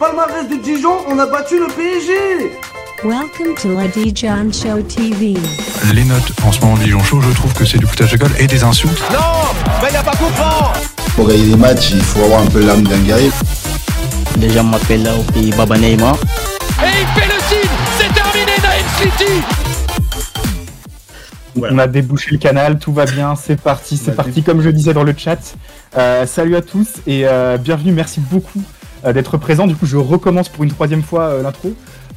Palmarès de Dijon, on a battu le PSG Welcome to la Dijon Show TV. Les notes en ce moment de Dijon Show, je trouve que c'est du foutage de gueule et des insultes. Non Mais il n'y a pas comprendre Pour gagner des matchs, il faut avoir un peu l'âme d'un guerrier. Les gens m'appellent là au pays Baba Neymar. Et il fait le signe C'est terminé, Naïm City On a débouché le canal, tout va bien, c'est parti, c'est parti comme je disais dans le chat. Euh, salut à tous et euh, bienvenue, merci beaucoup euh, d'être présent. Du coup, je recommence pour une troisième fois euh, l'intro.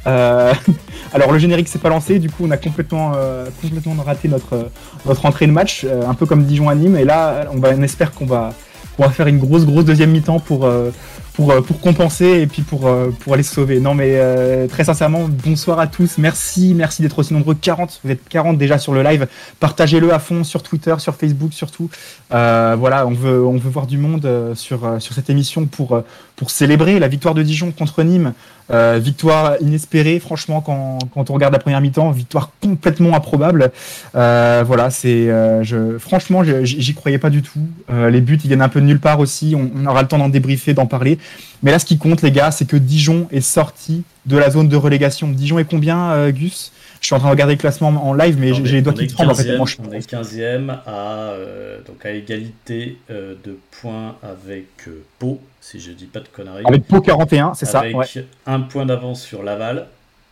Euh, alors le générique s'est pas lancé, du coup on a complètement, euh, complètement raté notre, notre entrée de match, euh, un peu comme Dijon anime. Et là, on, espère qu'on va, qu'on va faire une grosse grosse deuxième mi-temps pour, euh, pour, euh, pour compenser et puis pour, euh, pour aller se sauver. Non mais euh, très sincèrement, bonsoir à tous, merci, merci d'être aussi nombreux. 40, vous êtes 40 déjà sur le live. Partagez-le à fond sur Twitter, sur Facebook surtout. Euh, voilà, on veut, on veut voir du monde euh, sur, euh, sur cette émission pour, euh, pour célébrer la victoire de Dijon contre Nîmes. Euh, victoire inespérée, franchement, quand, on regarde la première mi-temps, victoire complètement improbable. Euh, voilà, c'est, euh, franchement, j'y croyais pas du tout. Les buts, ils viennent un peu de nulle part aussi. On, aura le temps d'en débriefer, d'en parler. Mais là, ce qui compte, les gars, c'est que Dijon est sorti de la zone de relégation. Dijon est combien, Gus? Je suis en train de regarder le classement en live, mais j'ai les doigts qui tremblent en fait. 15e, tellement je- On est 15e à, euh, donc à égalité euh, de points avec euh, Pau, si je dis pas de conneries. Avec Pau 41, c'est ça. Avec ouais. un point d'avance sur Laval.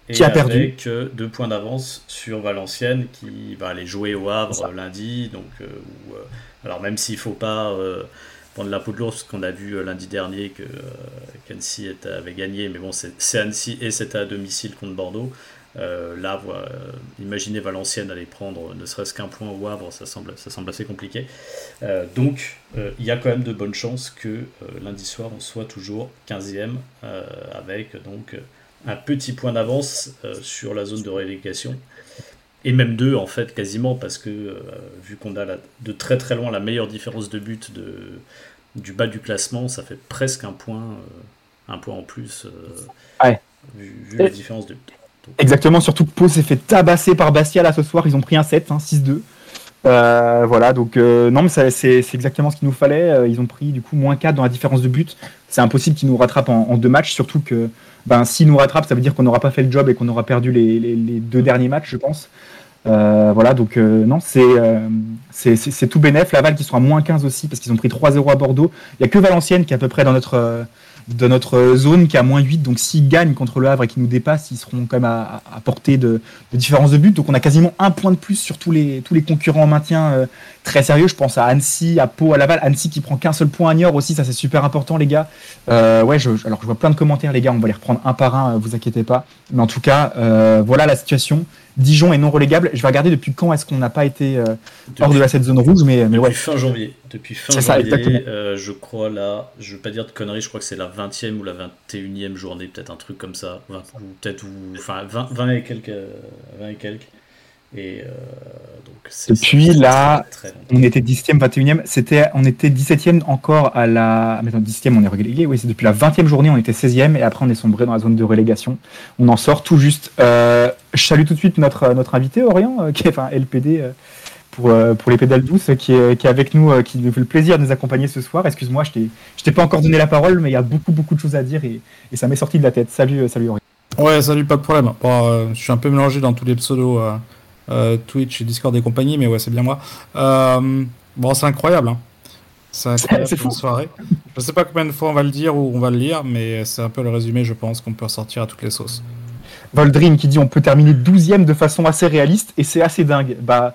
Et Qui a perdu. avec deux points d'avance sur Valenciennes qui va aller jouer au Havre lundi. Donc, où, alors même s'il faut pas prendre la peau de l'ours, qu'on a vu lundi dernier que euh, était- avait gagné, mais bon, c'est c'est Annecy et c'était à domicile contre Bordeaux. Euh, là, voilà, euh, imaginez Valenciennes aller prendre ne serait-ce qu'un point au Havre, ça semble, ça semble assez compliqué. Euh, donc, euh, il y a quand même de bonnes chances que lundi soir, on soit toujours 15e euh, avec donc un petit point d'avance sur la zone de relégation. Et même deux, en fait, quasiment, parce que vu qu'on a la- de très très loin la meilleure différence de but de, du bas du classement, ça fait presque un point, un point en plus, Ouais. vu, vu la différence de but. Exactement, surtout que Pau s'est fait tabasser par Bastia là ce soir. Ils ont pris un 7, hein, 6-2. Euh, voilà, donc euh, non, mais c'est exactement ce qu'il nous fallait. Euh, Ils ont pris du coup moins 4 dans la différence de but. C'est impossible qu'ils nous rattrapent en, deux matchs, surtout que ben, s'ils nous rattrapent, ça veut dire qu'on n'aura pas fait le job et qu'on aura perdu les, deux derniers matchs, je pense. Voilà, donc non, c'est tout bénef. Laval qui à moins 15 aussi parce qu'ils ont pris 3-0 à Bordeaux. Il n'y a que Valenciennes qui est à peu près dans notre, de notre zone qui est à moins 8. Donc s'ils gagnent contre le Havre et qu'ils nous dépassent, ils seront quand même à, portée de, de différence de but. Donc on a quasiment un point de plus sur tous les, tous les concurrents en maintien euh, très sérieux. Je pense à Annecy, à Pau, à Laval. Annecy qui prend qu'un seul point à Niort aussi, ça c'est super important les gars. Euh, ouais, alors je vois plein de commentaires les gars, on va les reprendre un par un, euh, vous inquiétez pas. Mais en tout cas, voilà la situation. Dijon est non relégable. Je vais regarder depuis quand est-ce qu'on n'a pas été euh, hors de la cette zone rouge, mais, mais Depuis ouais. fin janvier. Depuis fin C'est ça, exactement. janvier, euh, je crois là, je veux pas dire de conneries, je crois que c'est la 20e ou la 21e journée, peut-être un truc comme ça. 20 ou peut-être, ou, enfin 20, 20 et quelques. euh, 20 et quelques. Et euh, donc c'est. Depuis c'est là, très, très longtemps. On était 10e, 21e, c'était, on était 17e encore à la. ah, Maintenant, 10e, on est relégué, oui, c'est depuis la 20e journée, on était 16e, et après, on est sombré dans la zone de relégation. On en sort tout juste. Euh, je salue tout de suite notre, notre invité, Orient, euh, qui est, enfin, LPD, euh, pour, euh, pour les pédales douces, qui est, qui est avec nous, euh, qui nous fait le plaisir de nous accompagner ce soir. Excuse-moi, je t'ai, je t'ai pas encore donné la parole, mais il y a beaucoup, beaucoup de choses à dire, et, et ça m'est sorti de la tête. Salut, euh, salut, Orient. Ouais, salut, pas de problème. Bon, euh, je suis un peu mélangé dans tous les pseudos euh, euh, Twitch et Discord et compagnie, mais ouais, c'est bien moi. Euh, bon, c'est incroyable. Hein. C'est fou. soirée. Je sais pas combien de fois on va le dire ou on va le lire, mais c'est un peu le résumé, je pense, qu'on peut ressortir à toutes les sauces. Voldream qui dit on peut terminer 12e de façon assez réaliste et c'est assez dingue. Bah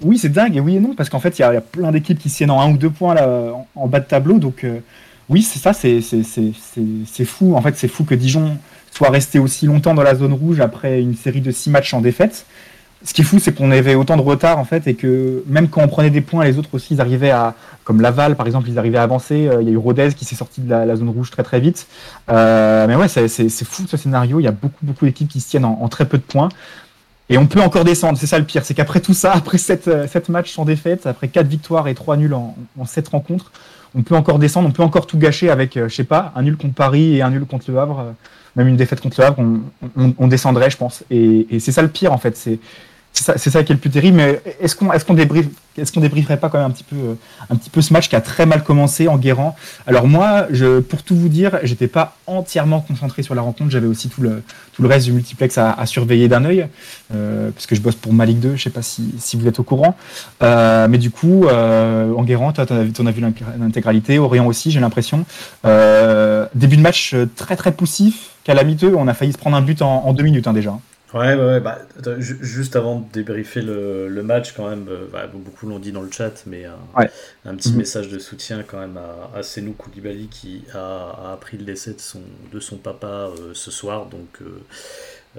oui, c'est dingue et oui et non parce qu'en fait il y, a il y a plein d'équipes qui tiennent en un ou deux points là en, en bas de tableau donc euh, oui c'est ça c'est c'est- c'est- c'est- c'est fou en fait c'est fou que Dijon soit resté aussi longtemps dans la zone rouge après une série de six matchs en défaite. Ce qui est fou c'est qu'on avait autant de retard en fait et que même quand on prenait des points les autres aussi ils arrivaient à comme Laval par exemple ils arrivaient à avancer. Euh, Il y a eu Rodez qui s'est sorti de la, zone rouge très très vite. Euh, mais ouais, c'est- fou ce scénario. Il y a beaucoup, beaucoup d'équipes qui se tiennent en, très peu de points. Et on peut encore descendre. C'est ça le pire. C'est qu'après tout ça, après 7, matchs sans défaite, après 4 victoires et 3 nuls en, en 7 rencontres, on peut encore descendre. On peut encore tout gâcher avec, euh, je sais pas, un nul contre Paris et un nul contre le Havre. Même une défaite contre le Havre, on, descendrait, je pense. Et, et c'est ça le pire, en fait. C'est C'est ça, qui est le plus terrible. Mais est-ce qu'on débrieferait pas quand même un petit peu euh, un petit peu ce match qui a très mal commencé en Guérant? Alors moi, pour tout vous dire, j'étais pas entièrement concentré sur la rencontre. J'avais aussi tout le reste du multiplex à, surveiller d'un œil euh, parce que je bosse pour ma Ligue 2. Je sais pas si, vous êtes au courant. Euh, mais du coup, euh, en Guérant, toi, t'en as, vu- l'intégralité. Orient aussi, j'ai l'impression. Euh, début de match très très poussif. Calamiteux. On a failli se prendre un but en, en deux minutes hein, déjà. Ouais, ouais, ouais, bah, attends, ju- juste avant de débriefer le, le match, quand même, euh, bah, beaucoup l'ont dit dans le chat, mais un, Ouais. un petit Mhm. message de soutien quand même à, à Senou Koulibaly qui a, a appris le décès de son, de son papa euh, ce soir, donc euh,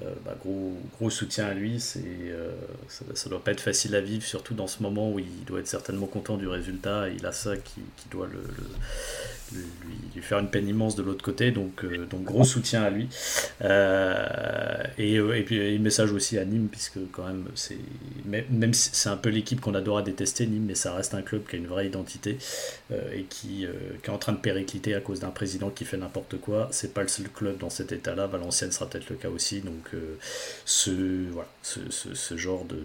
euh, bah, gros, gros soutien à lui. C'est, euh, ça, ça doit pas être facile à vivre, surtout dans ce moment où il doit être certainement content du résultat. Il a ça qui, qui doit le, le- lui, faire une peine immense de l'autre côté, donc, euh, donc gros soutien à lui. Euh, et, euh, et puis et message aussi à Nîmes, puisque quand même, c'est même, si c'est un peu l'équipe qu'on adore à détester, Nîmes, mais ça reste un club qui a une vraie identité euh, et qui, qui est en train de péricliter à cause d'un président qui fait n'importe quoi. C'est pas le seul club dans cet état-là. Valenciennes sera peut-être le cas aussi. Donc, ce, voilà, ce, ce, genre de,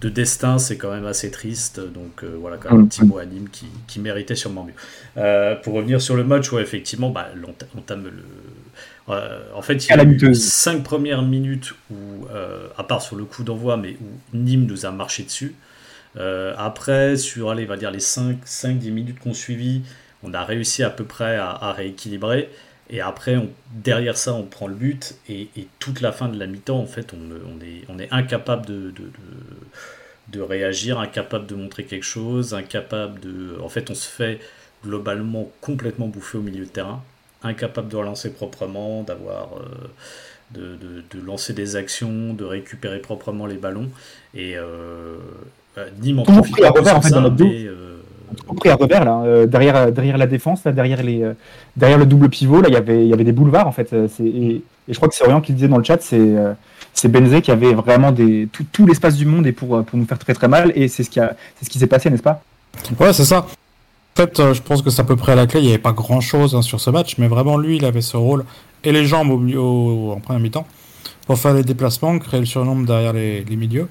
de destin, c'est quand même assez triste. Donc, euh, voilà, quand même un petit mot à Nîmes qui, qui méritait sûrement mieux. Euh, pour revenir sur le match, ouais, effectivement, bah, on tame le. Euh, en fait, il y a eu cinq premières minutes où, à part sur le coup d'envoi, mais où Nîmes nous a marché dessus. Après, sur allez, on va dire les 5-10 minutes qu'on suivi, on a réussi à peu près à, à rééquilibrer. Et après, on- derrière ça, on prend le but. Et, et toute la fin de la mi-temps, en fait, on, on est, on est incapable de, de, de- de réagir, incapable de montrer quelque chose, incapable de. En fait, on se fait globalement complètement bouffer au milieu de terrain, incapable de relancer proprement, d'avoir. euh, de, de- de lancer des actions, de récupérer proprement les ballons. Et euh, euh, Nîmes en profite pris à un peu revers, en sur fait, dans ça, notre dos? mais, euh, Tout pris à revers là, euh, derrière, derrière la défense, là, derrière, les, euh, derrière le double pivot, là, il y avait- il y avait des boulevards en fait. euh, Et, je crois que c'est Orient qui le disait dans le chat, c'est euh, Benzé qui avait vraiment des, tout, tout l'espace du monde et pour, euh, pour nous faire très très mal. Et c'est ce qui, a- c'est ce qui s'est passé, n'est-ce pas? Ouais, c'est ça. En fait, euh, je pense que c'est à peu près à la clé. Il n'y avait pas grand-chose hein, sur ce match, mais vraiment, lui, il avait ce rôle et les jambes au, au- en première mi-temps pour faire les déplacements, créer le surnombre derrière les, les milieux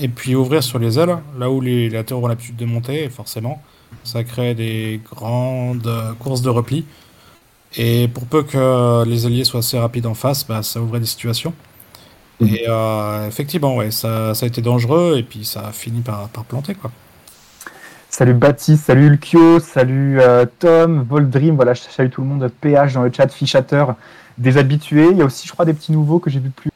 et puis ouvrir sur les ailes, là où les latéraux ont l'habitude de monter, forcément, ça crée des grandes courses de repli. Et pour peu que les alliés soient assez rapides en face, bah, ça ouvrait des situations. Et euh, effectivement, ouais, ça, ça a été dangereux, et puis ça a fini par, par planter, quoi. Salut Baptiste, salut Ulkio, salut euh, Tom, Voldream, voilà, je salue tout le monde, PH dans le chat, Fichateur, des habitués. Il y a aussi, je crois, des petits nouveaux que j'ai vu plus.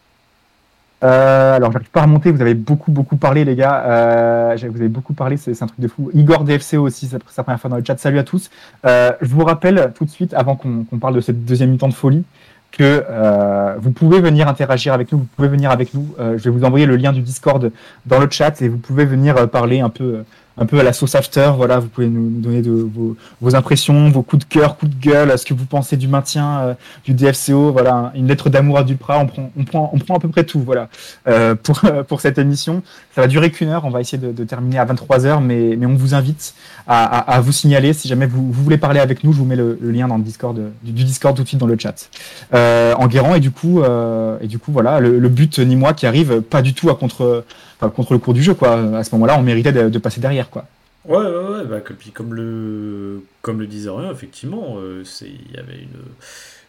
Euh, alors, j'arrive pas à remonter, vous avez beaucoup, beaucoup parlé, les gars. Euh, vous avez beaucoup parlé, c'est un truc de fou. Igor DFCO aussi, c'est sa première fois dans le chat. Salut à tous. Euh, je vous rappelle tout de suite, avant qu'on parle de cette deuxième mi-temps de folie, que euh, vous pouvez venir interagir avec nous, vous pouvez venir avec nous. Je vais vous envoyer le lien du Discord dans le chat et vous pouvez venir parler un peu, un peu à la sauce after. Voilà, vous pouvez nous, donner vos, impressions, vos coups de cœur, coups de gueule, ce que vous pensez du maintien euh, du DFCO. Voilà, une lettre d'amour à Duprat. On prend, on prend, on prend à peu près tout. Voilà, euh, pour pour cette émission. Ça va durer qu'une heure. On va essayer de, terminer à 23 h mais mais on vous invite à, à, vous signaler si jamais vous, vous voulez parler avec nous. Je vous mets le, lien dans le Discord du, Discord tout de suite dans le chat. Euh, en et du coup euh, et du coup voilà le, le but ni moi qui arrive pas du tout à contre enfin, contre le cours du jeu quoi. À ce moment-là, on méritait de, passer derrière quoi. Ouais, ouais, ouais, bah, puis comme le, comme le disait rien, effectivement, euh, c'est, il y avait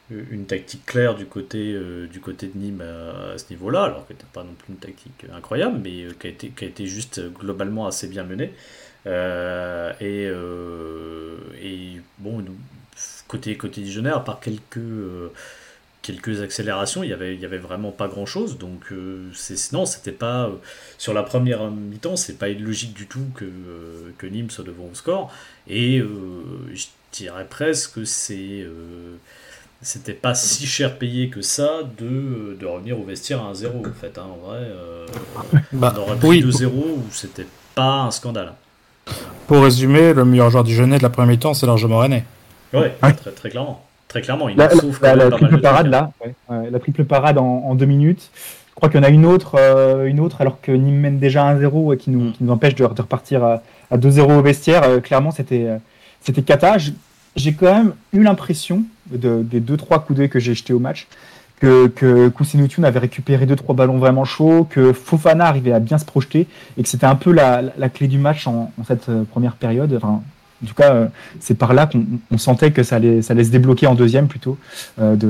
une, une tactique claire du côté, euh, du côté de Nîmes à, ce niveau-là, alors que c'était pas non plus une tactique incroyable, mais euh, qui, a été, qui a été juste globalement assez bien menée. Et, bon, côté, côté Dijonais, à quelques, quelques accélérations, il y avait, il y avait vraiment pas grand chose. Donc, euh, c'est, non, c'était pas. euh, sur la première mi-temps, c'est pas illogique du tout que, euh, que Nîmes soit devant au score. Et je dirais presque que c'est. c'était pas si cher payé que ça de, de revenir au vestiaire à 1-0 en fait. hein. en vrai, Bah, on aurait pris oui. 2-0 ou c'était pas un scandale. Pour résumer, le meilleur joueur du Genet de la première mi-temps, c'est largement René. Ouais, Ouais. Très, très clairement. Très clairement, il La, quand la- même la pas mal triple de parade là, ouais, ouais, la triple parade en, en deux minutes. Je crois qu'il y en a une autre, euh, une autre alors que Nîmes mène déjà 1-0 et qui nous, Mm. qui nous empêche de, de repartir à, à 2-0 au vestiaire. Euh, clairement, c'était euh, c'était cata. J'ai quand même eu l'impression de- des deux trois coups d'œil que j'ai jetés au match que, que Kusinutun avait récupéré deux trois ballons vraiment chauds, que Fofana arrivait à bien se projeter et que c'était un peu la, la, clé du match en, en cette première période. Enfin, en tout cas, euh, c'est par là qu'on on sentait que ça allait, ça allait se débloquer en deuxième plutôt, euh, de,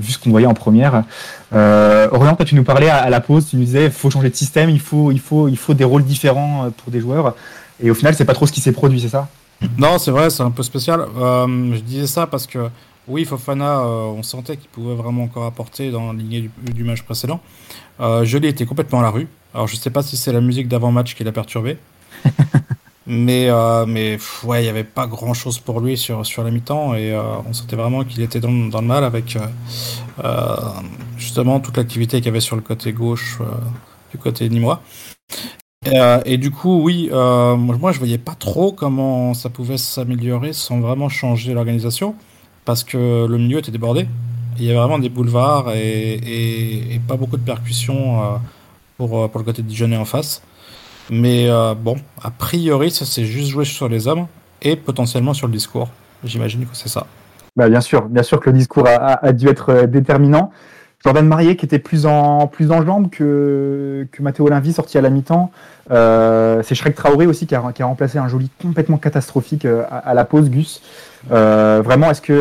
vu ce qu'on voyait en première. Euh, Orient, quand tu nous parlais à, à la pause, tu nous disais il faut changer de système, il faut, il faut, il faut des rôles différents euh, pour des joueurs. Et au final, c'est pas trop ce qui s'est produit, c'est ça? Non, c'est vrai, c'est un peu spécial. Euh, je disais ça parce que oui, Fofana, euh, on sentait qu'il pouvait vraiment encore apporter dans la lignée du, du match précédent. Euh, Jolie était complètement à la rue. Alors je sais pas si c'est la musique d'avant-match qui l'a perturbé. mais euh, mais ouais, il y avait pas grand-chose pour lui sur, sur la mi-temps et euh, on sentait vraiment qu'il était dans, dans, le mal avec euh, justement toute l'activité qu'il y avait sur le côté gauche du côté nîmois. Et du coup, oui, moi je voyais pas trop comment ça pouvait s'améliorer sans vraiment changer l'organisation, parce que le milieu était débordé. Il y avait vraiment des boulevards et, et, pas beaucoup de percussions pour, pour le côté de Dijonais en face. Mais euh, bon, a priori, ça s'est juste joué sur les hommes et potentiellement sur le discours. J'imagine que c'est ça. Bah bien sûr, bien sûr que le discours a, dû être déterminant. Jordan Marier qui était plus en plus en jambes que que Matteo Linvi sorti à la mi-temps. Euh, c'est Shrek Traoré aussi qui a, remplacé un joli complètement catastrophique à, la pause Gus. Euh, vraiment, est-ce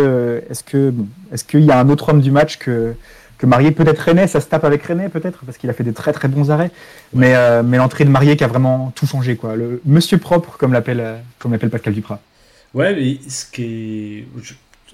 est-ce qu'il y a un autre homme du match que que Marier peut-être René, ça se tape avec René peut-être parce qu'il a fait des très très bons arrêts. Mais euh, mais l'entrée de Marier qui a vraiment tout changé quoi. Le Monsieur propre comme l'appelle l'appelle Pascal Duprat. Ouais, mais ce qui est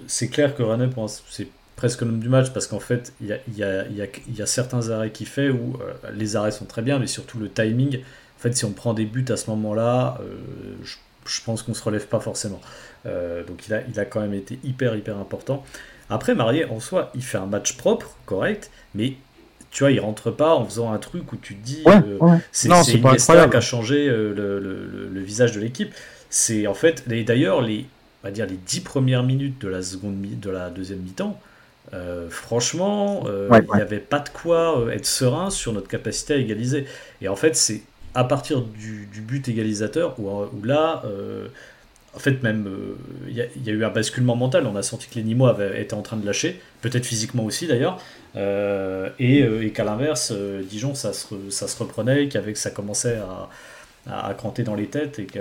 c'est clair que René pense c'est presque l'homme du match parce qu'en fait, il y a, certains arrêts qu'il fait où euh, les arrêts sont très bien, mais surtout le timing. En fait, si on prend des buts à ce moment-là, euh, je, je, pense qu'on se relève pas forcément. Euh, donc il a, il a quand même été hyper, hyper important. Après, Marié, en soi, il fait un match propre, correct, mais tu vois, il rentre pas en faisant un truc où tu te dis ouais, ouais. c'est Iniesta qui a changé le, le, le, le visage de l'équipe. C'est en fait, d'ailleurs, les, on va dire les dix premières minutes de la, seconde, de la deuxième mi-temps, euh, franchement, euh, il n'y avait pas de quoi euh, être serein sur notre capacité à égaliser. Et en fait, c'est à partir du, du, but égalisateur où, où là, en fait, même, il y, a eu un basculement mental. On a senti que les avaient, étaient en train de lâcher, peut-être physiquement aussi d'ailleurs, et, et qu'à l'inverse, Dijon, ça se, reprenait, qu'avec ça commençait à cranter dans les têtes et que,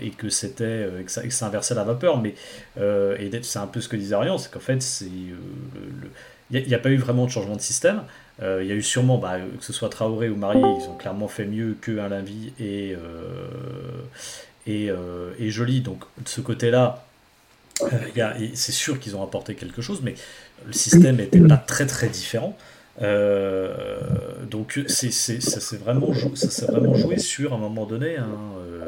et c'était que ça, inversait la vapeur. Mais euh, et c'est un peu ce que disait Ariane c'est qu'en fait il n'y a, pas eu vraiment de changement de système. Euh, il y a eu sûrement bah, que ce soit Traoré ou Marié ils ont clairement fait mieux que Alain Vie et et Joly donc de ce côté là c'est sûr qu'ils ont apporté quelque chose mais le système n'était pas très très différent euh, donc ça s'est vraiment, joué sur à un moment donné un, euh,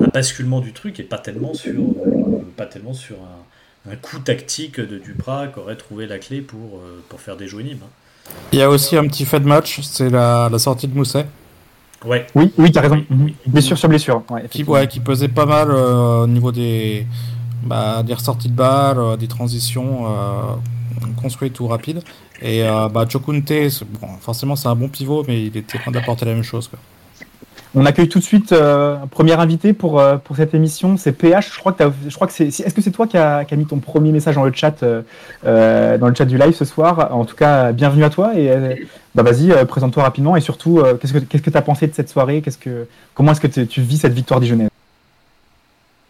un basculement du truc et pas tellement sur, euh, un, coup tactique de Duprat qui aurait trouvé la clé pour, faire des jouets Nîmes. Hein. Il y a aussi un petit fait de match, c'est la, la sortie de Mousset. Ouais. Oui, oui, t'as raison. Oui. Blessure sur blessure. Ouais, qui, ouais, qui pesait pas mal euh, au niveau des, bah, des ressorties de balles, euh, des transitions euh, construites ou rapides. Et euh, bah, Chokunte, bon, forcément c'est un bon pivot, mais il était en train d'apporter la même chose. Quoi. On accueille tout de suite euh, un premier invité pour, euh, pour cette émission, c'est PH. Je crois que, je crois que c'est. Est-ce que c'est toi qui as mis ton premier message dans le chat, euh, dans le chat du live ce soir? En tout cas, bienvenue à toi et bah vas-y, présente-toi rapidement et surtout, qu'est-ce que qu'est-ce que tu as pensé de cette soirée? Qu'est-ce que comment est-ce que tu vis cette victoire dijonnaise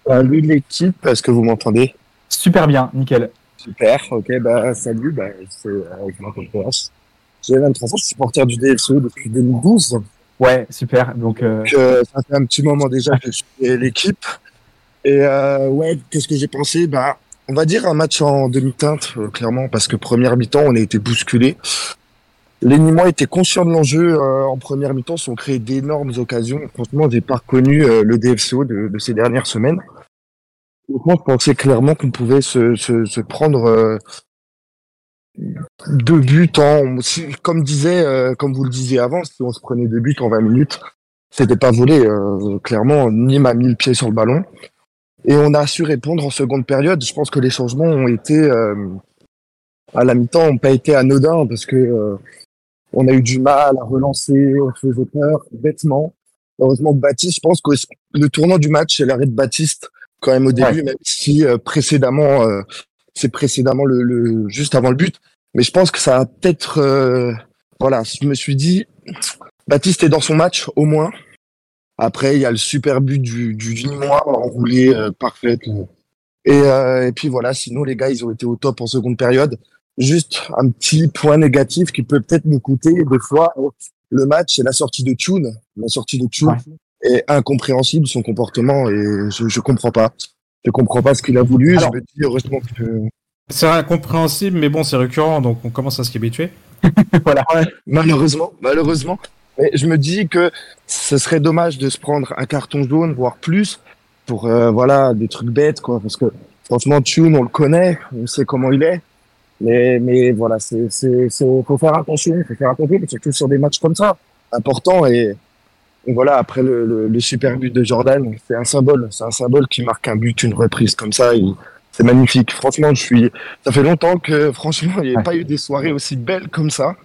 Salut l'équipe, est-ce que vous m'entendez? Super bien, nickel. Super, ok, bah salut, bah, c'est avec moi PH. J'ai 23 ans, je suis supporter du DFCE depuis 2012. Ouais, super. Donc, euh... Donc euh, ça fait un petit moment déjà que je suis l'équipe. Et euh, ouais, qu'est-ce que j'ai pensé? Bah, on va dire un match en demi-teinte, euh, clairement, parce que première mi-temps, on a été bousculé. Les Nîmois étaient conscients de l'enjeu euh, en première mi-temps, sont créés d'énormes occasions. Franchement, j'ai pas reconnu le DFCO de, de, ces dernières semaines. Donc moi, je pensais clairement qu'on pouvait se, se, se prendre euh, deux buts en, comme disait, euh, comme vous le disiez avant, si on se prenait deux buts en 20 minutes, c'était pas volé. Euh, clairement, Nîmes a mis le pied sur le ballon et on a su répondre en seconde période. Je pense que les changements ont été euh, à la mi-temps, n'ont pas été anodins parce que euh, on a eu du mal à relancer, on faisait peur bêtement. Heureusement, Baptiste, je pense que le tournant du match, c'est l'arrêt de Baptiste quand même au début, ouais. même si euh, précédemment, euh, c'est précédemment le, le, juste avant le but. Mais je pense que ça a peut-être, euh, voilà, je me suis dit, Baptiste est dans son match au moins. Après, il y a le super but du, du Vinois enroulé euh, parfait. Et, euh, et puis voilà, sinon les gars, ils ont été au top en seconde période. Juste un petit point négatif qui peut peut-être nous coûter des fois le match, c'est la sortie de Tune. La sortie de Tune est incompréhensible son comportement et je je comprends pas. Je comprends pas ce qu'il a voulu. Alors- je me dis heureusement que C'est incompréhensible, mais bon, c'est récurrent, donc on commence à s'y habituer. voilà. Ouais, malheureusement, malheureusement. Mais je me dis que ce serait dommage de se prendre un carton jaune, voire plus, pour euh, voilà des trucs bêtes, quoi. Parce que franchement, Tune, on le connaît, on sait comment il est. Mais mais voilà, c'est c'est faut faire attention, faut faire attention, surtout sur des matchs comme ça, importants et et voilà, après le, le, le super but de Jordan, c'est un symbole, c'est un symbole qui marque un but, une reprise comme ça. C'est magnifique. Franchement, je suis. Ça fait longtemps que, franchement, il n'y a pas eu des soirées aussi belles comme ça.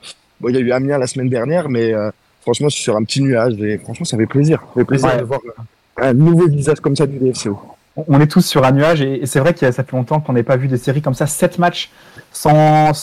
Bon, il y a eu Amiens la semaine dernière, mais euh, franchement, je suis sur un petit nuage et franchement, ça fait plaisir. Ça fait plaisir Ouais. de voir un nouveau visage comme ça du DFCO. On est tous sur un nuage et c'est vrai que ça fait longtemps qu'on n'ait pas vu des séries comme ça, sept matchs sans,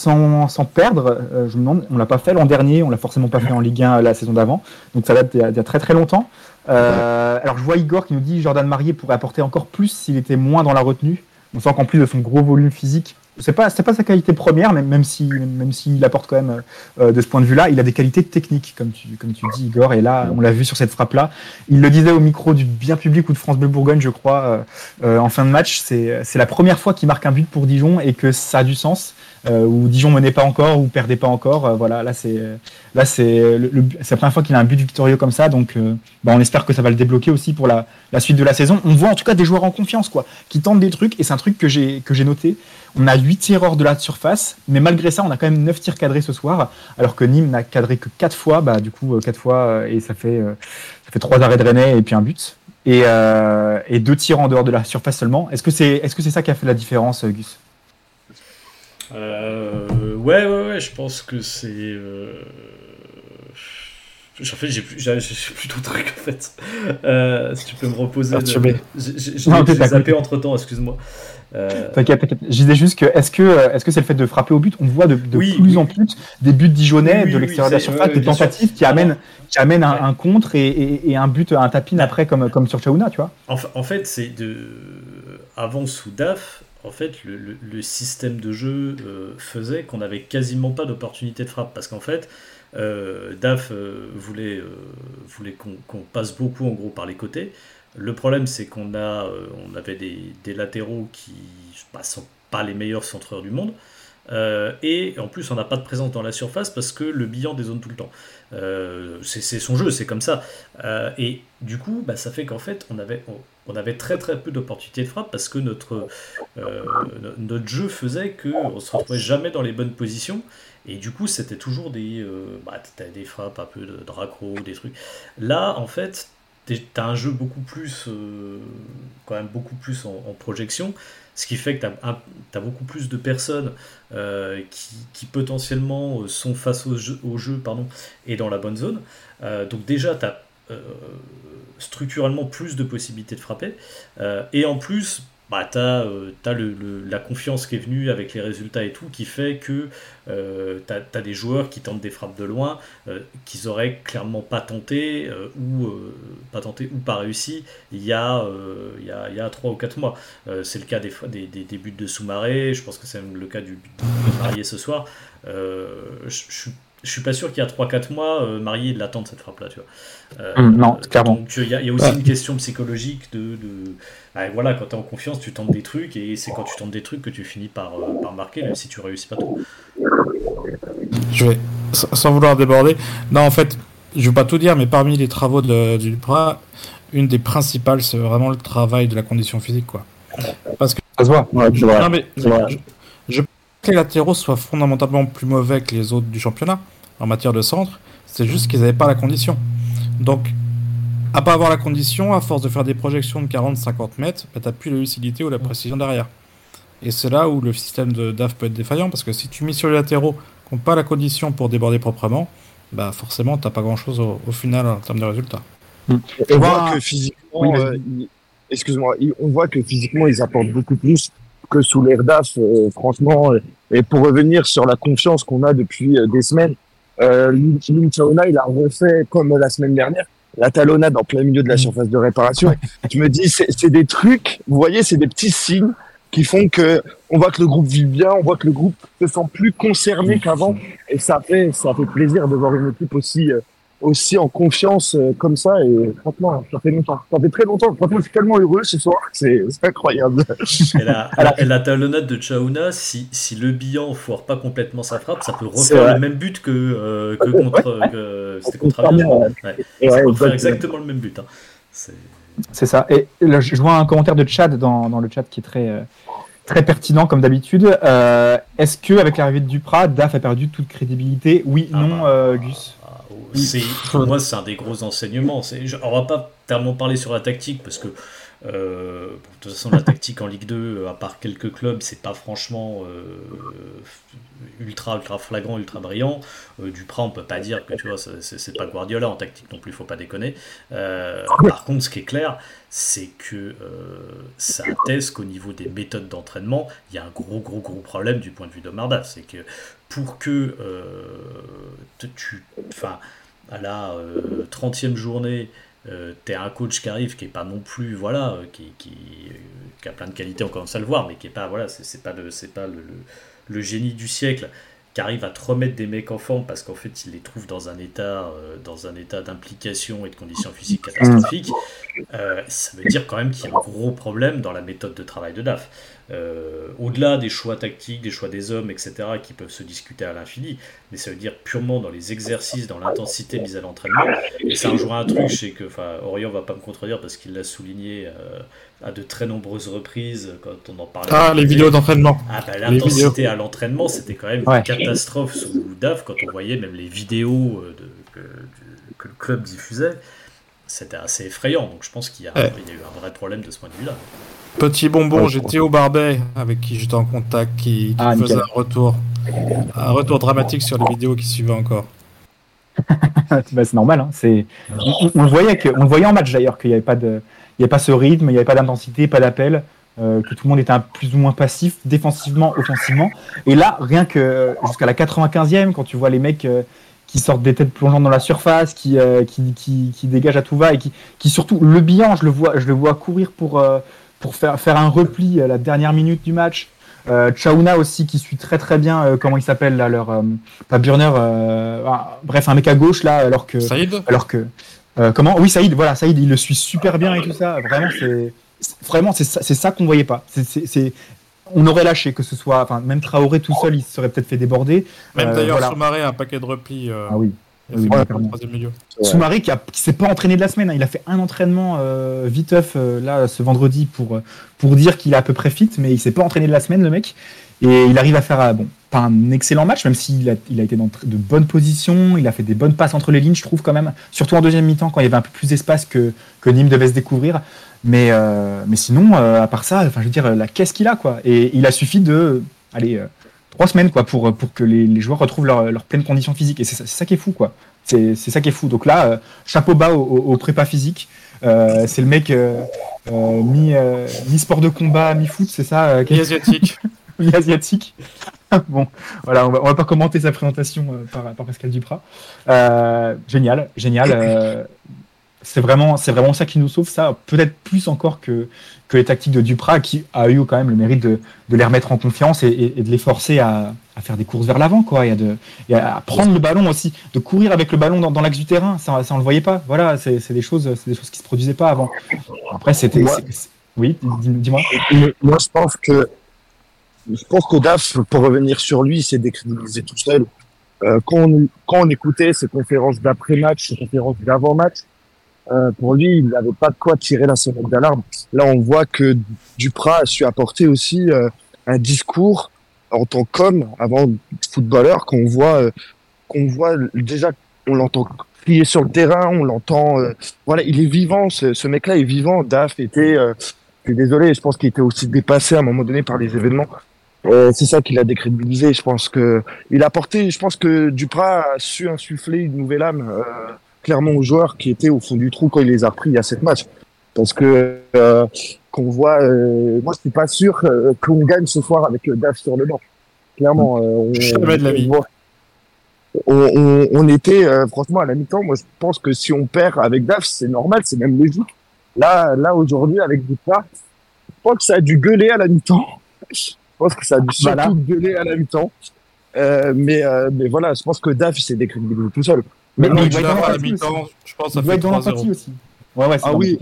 perdre. Euh, je me demande, on l'a pas fait l'an dernier, on l'a forcément pas fait en Ligue 1 la saison d'avant, donc ça date d'il y a- d'il y a très très longtemps. Euh, alors je vois Igor qui nous dit Jordan Marié pourrait apporter encore plus s'il était moins dans la retenue. On sent qu'en plus de son gros volume physique, c'est pas c'est pas sa qualité première, même même si même s'il apporte quand même euh, de ce point de vue-là, il a des qualités techniques comme tu comme tu dis Igor. Et là, on l'a vu sur cette frappe-là. Il le disait au micro du bien public ou de France Bleu Bourgogne, je crois, euh, euh, en fin de match. C'est c'est la première fois qu'il marque un but pour Dijon et que ça a du sens. Euh, où Dijon menait pas encore ou perdait pas encore. Euh, voilà, là c'est là c'est la première fois qu'il a un but victorieux comme ça. Donc euh, bah, on espère que ça va le débloquer aussi pour la, la suite de la saison. On voit en tout cas des joueurs en confiance quoi, qui tentent des trucs et c'est un truc que j'ai que j'ai noté. On a 8 tireurs de la surface, mais malgré ça, on a quand même 9 tirs cadrés ce soir, alors que Nîmes n'a cadré que 4 fois, bah du coup 4 fois euh, et ça fait ça fait 3 arrêts de Rennais et puis un but. Et, et deux tirs en dehors de la surface seulement. Est-ce que c'est est-ce que c'est ça qui a fait la différence, Gus? Euh, ouais, ouais, ouais, je pense que c'est. Euh... En fait, j'ai plus, plus d'autres trucs en fait. Euh, si tu peux me reposer. le- Perturbé. J'ai zappé entre temps, excuse-moi. Euh, T'inquiète, t'inquiète. Je disais juste que est-ce que euh, est-ce que c'est le fait de frapper au but? On voit de, de Oui, plus oui. en plus des buts dijonnais Oui, de l'extérieur de la surface, des sûr. tentatives qui amènent qui amènent un, Ouais. un contre et, et- et un but, un tapin après comme comme sur Chaouna, tu vois. En, en fait, c'est de. Avant sous DAF, en fait, le, système de jeu euh, faisait qu'on n'avait quasiment pas d'opportunité de frappe. Parce qu'en fait, euh, DAF euh, voulait, voulait qu'on passe beaucoup en gros par les côtés. Le problème, c'est qu'on a, avait des, des latéraux qui ne sont pas les meilleurs centreurs du monde. Euh, et en plus, on n'a pas de présence dans la surface parce que le bilan dézone tout le temps. Euh, c'est son jeu, c'est comme ça. Euh, et du coup, bah, ça fait qu'en fait, on avait, très très peu d'opportunités de frappe parce que notre, no- notre jeu faisait qu'on se retrouvait jamais dans les bonnes positions. Et du coup, c'était toujours des, bah, des frappes un peu de dracro, des trucs. Là, en fait, t'as un jeu beaucoup plus, euh, quand même beaucoup plus en, projection, ce qui fait que t'as t'as beaucoup plus de personnes euh, qui, potentiellement euh, sont face au jeu, pardon, et dans la bonne zone. Donc déjà, tu as structurellement plus de possibilités de frapper. Et en plus, bah, tu as, la confiance qui est venue avec les résultats et tout, qui fait que euh, des joueurs qui tentent des frappes de loin, euh, qu'ils auraient clairement pas tenté, euh, ou euh, pas tenté ou pas réussi il y a, euh, il y a, il y a 3 ou 4 mois. Euh, c'est le cas des, des, des, buts de Soumaré, je pense que c'est même le cas du but de Marié ce soir. Euh, je suis je suis pas sûr qu'il y a 3-4 mois, euh, Marié il l'attende cette frappe-là, tu vois. Euh, Hum, non, clairement. Donc il y, a- il y a aussi Ouais. une question psychologique de, de- ah, voilà, quand tu es en confiance, tu tentes des trucs et c'est quand tu tentes des trucs que tu finis par, euh, par marquer, même si tu réussis pas tout. Je vais, sans vouloir déborder, non, en fait, je veux pas tout dire, mais parmi les travaux de, du Duprat, une des principales, c'est vraiment le travail de la condition physique, quoi. Parce que Ça se voit. Ouais, vrai. Non, mais je, je pense que les latéraux soient fondamentalement plus mauvais que les autres du championnat en matière de centre. C'est juste qu'ils n'avaient pas la condition. Donc, à pas avoir la condition, à force de faire des projections de 40-50 mètres, bah, t'as plus la lucidité ou la précision derrière. Et c'est là où le système de DAF peut être défaillant, parce que si tu mets sur les latéraux qui n'ont pas la condition pour déborder proprement, bah forcément, t'as pas grand-chose au, au final en termes de résultats. On vois voit que physiquement, Oui, euh, ils- excuse-moi, on voit que physiquement ils apportent beaucoup plus que sous l'air DAF, euh, franchement. Et pour revenir sur la confiance qu'on a depuis euh, des semaines, euh, il a refait comme la semaine dernière la talonnade en plein milieu de la Mm. surface de réparation. Je me dis, c'est c'est des trucs, vous voyez, c'est des petits signes qui font que on voit que le groupe vit bien, on voit que le groupe se sent plus concerné qu'avant, et ça fait ça fait plaisir de voir une équipe aussi euh, aussi en confiance euh, comme ça. Et franchement, ça fait longtemps, ça fait très longtemps. Franchement, je suis tellement heureux ce soir, c'est c'est incroyable. Et la, la, et la talonnade de Chauna, si, si le bilan foire pas complètement sa frappe, ça peut C'est refaire le même but que, euh, que Ouais, contre. que- C'était contre Ouais. Et Ça ouais, peut refaire exactement. le même but. hein. C'est- C'est ça. Et là, je vois un commentaire de Chad dans, dans le chat qui est très, euh, très pertinent comme d'habitude. Euh, Est-ce que avec l'arrivée de Duprat, DAF a perdu toute crédibilité? Oui, Ah non, bah. euh, Gus. C'est- moi, c'est un des gros enseignements. On va pas tellement parler sur la tactique parce que, euh, de toute façon, la tactique en Ligue 2, euh, à part quelques clubs, c'est pas franchement euh, ultra, ultra flagrant, ultra brillant. Euh, Duprat, on peut pas dire que tu vois, c'est- pas Guardiola en tactique non plus, faut pas déconner. Par contre, ce qui est clair, c'est que ça atteste qu'au niveau des méthodes d'entraînement, il y a un gros, gros, gros problème du point de vue de Marda. C'est que pour que tu, enfin, à la euh, 30e journée, euh, tu un coach qui arrive qui est pas non plus, voilà, euh, qui, qui, euh, qui a plein de qualités, on commence à le voir, mais qui est pas, voilà, c'est c'est pas, le, c'est pas le, le- le génie du siècle qui arrive à te remettre des mecs en forme parce qu'en fait il les trouve dans un état euh, dans un état d'implication et de conditions physiques catastrophiques. Euh, ça veut dire quand même qu'il y a un gros problème dans la méthode de travail de DAF Euh, au-delà des choix tactiques des choix des hommes etc qui peuvent se discuter à l'infini mais ça veut dire purement dans les exercices dans l'intensité mise à l'entraînement et ça rejoint un truc c'est que Orion va pas me contredire parce qu'il l'a souligné euh, à de très nombreuses reprises quand on en parlait Ah, les vidéos d'entraînement. ah bah, l'intensité à l'entraînement, c'était quand même Ouais. une catastrophe sous DAF quand on voyait même les vidéos euh, de, que, le club diffusait. C'était assez effrayant, donc je pense qu'il Ouais. y a eu un vrai problème de ce point de vue-là. Petit bonbon, Ouais, j'ai Théo Barbet, avec qui j'étais en contact, qui, qui Ah, faisait nickel. un retour. Un retour dramatique sur les vidéos qui suivaient encore. Bah, c'est normal. Hein. C'est... On, on le voyait que, on voyait en match d'ailleurs qu'il n'y avait pas de, il y avait pas ce rythme, il n'y avait pas d'intensité, pas d'appel, euh, que tout le monde était un plus ou moins passif, défensivement, offensivement. Et là, rien que jusqu'à la 95e, quand tu vois les mecs euh, qui sortent des têtes plongeantes dans la surface, qui, euh, qui, qui, qui dégagent à tout va et qui, qui surtout le bilan, je le vois, je le vois courir pour, pour faire, faire un repli à la dernière minute du match. Euh, Chauna aussi qui suit très très bien euh, comment il s'appelle là leur euh, pas Burner euh, ah, bref un mec à gauche là alors que Saïd alors que euh, comment? Oui Saïd voilà Saïd il le suit super bien et tout ça vraiment c'est vraiment c'est ça, ça qu'on voyait pas c'est, on aurait lâché que ce soit enfin même Traoré tout seul il se serait peut-être fait déborder Même d'ailleurs, voilà. Soumaré a un paquet de replis. Ah oui oui, qui, a, qui s'est pas entraîné de la semaine. hein. Il a fait un entraînement euh, viteuf euh, là ce vendredi pour euh, pour dire qu'il est à peu près fit, mais il s'est pas entraîné de la semaine le mec. Et il arrive à faire euh, bon pas un excellent match, même s'il a il a été dans de bonnes positions. Il a fait des bonnes passes entre les lignes, je trouve quand même. Surtout en deuxième mi-temps quand il y avait un peu plus d'espace que que Nîmes devait se découvrir. Mais euh, mais sinon euh, à part ça, enfin je veux dire la caisse qu'il a quoi? Et il a suffi de allez euh, trois semaines quoi pour pour que les, les joueurs retrouvent leur, leur pleine condition physique. Et c'est ça, qui est fou quoi. C'est ça qui est fou. Donc là, euh, chapeau bas au, au- au prépa physique. Euh, c'est le mec euh, euh, mi, euh, mi sport de combat, mi foot, c'est ça Et asiatique. mi asiatique. bon, voilà, on va, on va pas commenter sa présentation par, par Pascal Duprat. Génial, génial. C'est vraiment, c'est vraiment ça qui nous sauve, ça peut-être plus encore que, que les tactiques de Duprat, qui a eu quand même le mérite de, de les remettre en confiance et, et- et de les forcer à, à faire des courses vers l'avant, quoi, et à, de, et à prendre le ballon aussi, de courir avec le ballon dans, dans l'axe du terrain. Ça, ça on le voyait pas. Voilà, c'est des choses, c'est des choses qui se produisaient pas avant. Après, c'était, oui, dis- dis-moi. Moi, je pense que je pense qu'au DAF, pour revenir sur lui, s'est décrédibilisé tout seul. Euh, quand, on, quand on écoutait ses conférences d'après-match, ses conférences d'avant-match, euh, pour lui, il n'avait pas de quoi tirer la sonnette d'alarme. Là, on voit que Duprat a su apporter aussi euh, un discours en tant qu'homme, avant footballeur, qu'on voit, euh, qu'on voit déjà, on l'entend crier sur le terrain, on l'entend. euh, voilà, il est vivant. Ce, ce mec-là est vivant. Daf était. euh, je suis désolé, je pense qu'il était aussi dépassé à un moment donné par les événements. C'est ça qui l'a décrédibilisé. Je pense que il a apporté. Je pense que Duprat a su insuffler une nouvelle âme euh, clairement aux joueurs qui étaient au fond du trou quand il les a pris il y a sept matchs. parce que euh, qu'on voit. euh, moi, je suis pas sûr euh, qu'on gagne ce soir avec le DAF sur le banc. Clairement, euh, on, Jamais de la vie. on, on, on- était euh, franchement à la mi-temps. Moi, je pense que si on perd avec DAF, c'est normal, c'est même logique. Là, là aujourd'hui, avec Bouta, je pense que ça a dû gueuler à la mi-temps. Je pense que ça a dû surtout Voilà. gueuler à la mi-temps. Euh, mais, euh, mais voilà, je pense que DAF il s'est décrédibilisé tout seul. Mais il doit être je pense que Il ça doit fait être 3-0. aussi. Ouais, ouais, c'est Ah oui.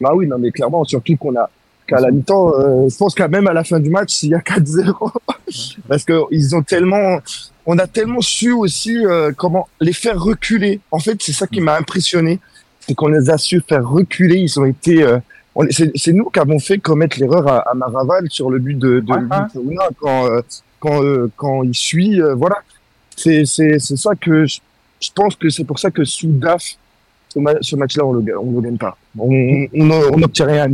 Bah oui, non, mais clairement, surtout qu'on a qu'à la mi-temps, euh, je pense qu'à même à la fin du match, il y a 4-0. Parce que ils ont tellement, on a tellement su aussi euh, comment les faire reculer. En fait, c'est ça qui m'a impressionné, c'est qu'on les a su faire reculer. Ils ont été, euh, on- c'est c'est nous qui avons fait commettre l'erreur à, à Maraval sur le but de, de. Lutona quand euh, quand euh, quand il suit. euh, voilà, c'est c'est c'est ça que je, je pense que c'est pour ça que sous DAF, ce, ma- ce match-là, on le on le gagne pas. On n'obtient rien.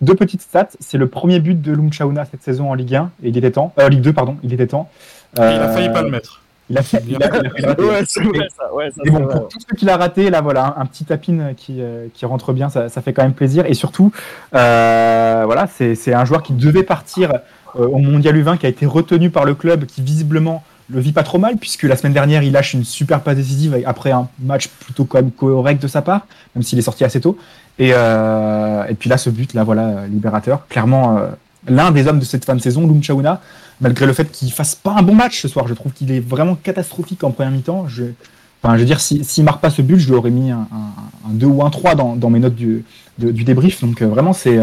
Deux petites stats. C'est le premier but de Lumchauna cette saison en Ligue 1. Et il était temps. Euh, Ligue 2, pardon. Il était temps. Il a failli pas le mettre. Il a fait, il a, il a. Ouais, c'est vrai ça. Ouais, ça Et bon, vrai. pour tous ceux qui l'a raté, là voilà, un, un petit tapine qui, euh, qui rentre bien, ça, ça fait quand même plaisir. Et surtout, euh, voilà, c'est c'est un joueur qui devait partir euh, au Mondial U20, qui a été retenu par le club, qui visiblement le vit pas trop mal, puisque la semaine dernière, il lâche une super passe décisive après un match plutôt quand même correct de sa part, même s'il est sorti assez tôt. Et, euh, et puis là, ce but, là, voilà, libérateur. Clairement, euh, l'un des hommes de cette fin de saison, Lum Chaouna, malgré le fait qu'il fasse pas un bon match ce soir, je trouve qu'il est vraiment catastrophique en première mi-temps. Je, Enfin, je veux dire, s'il si, marque pas ce but, je lui aurais mis un, un, un 2 ou un 3 dans, mes notes du, du débrief. Donc euh, vraiment, c'est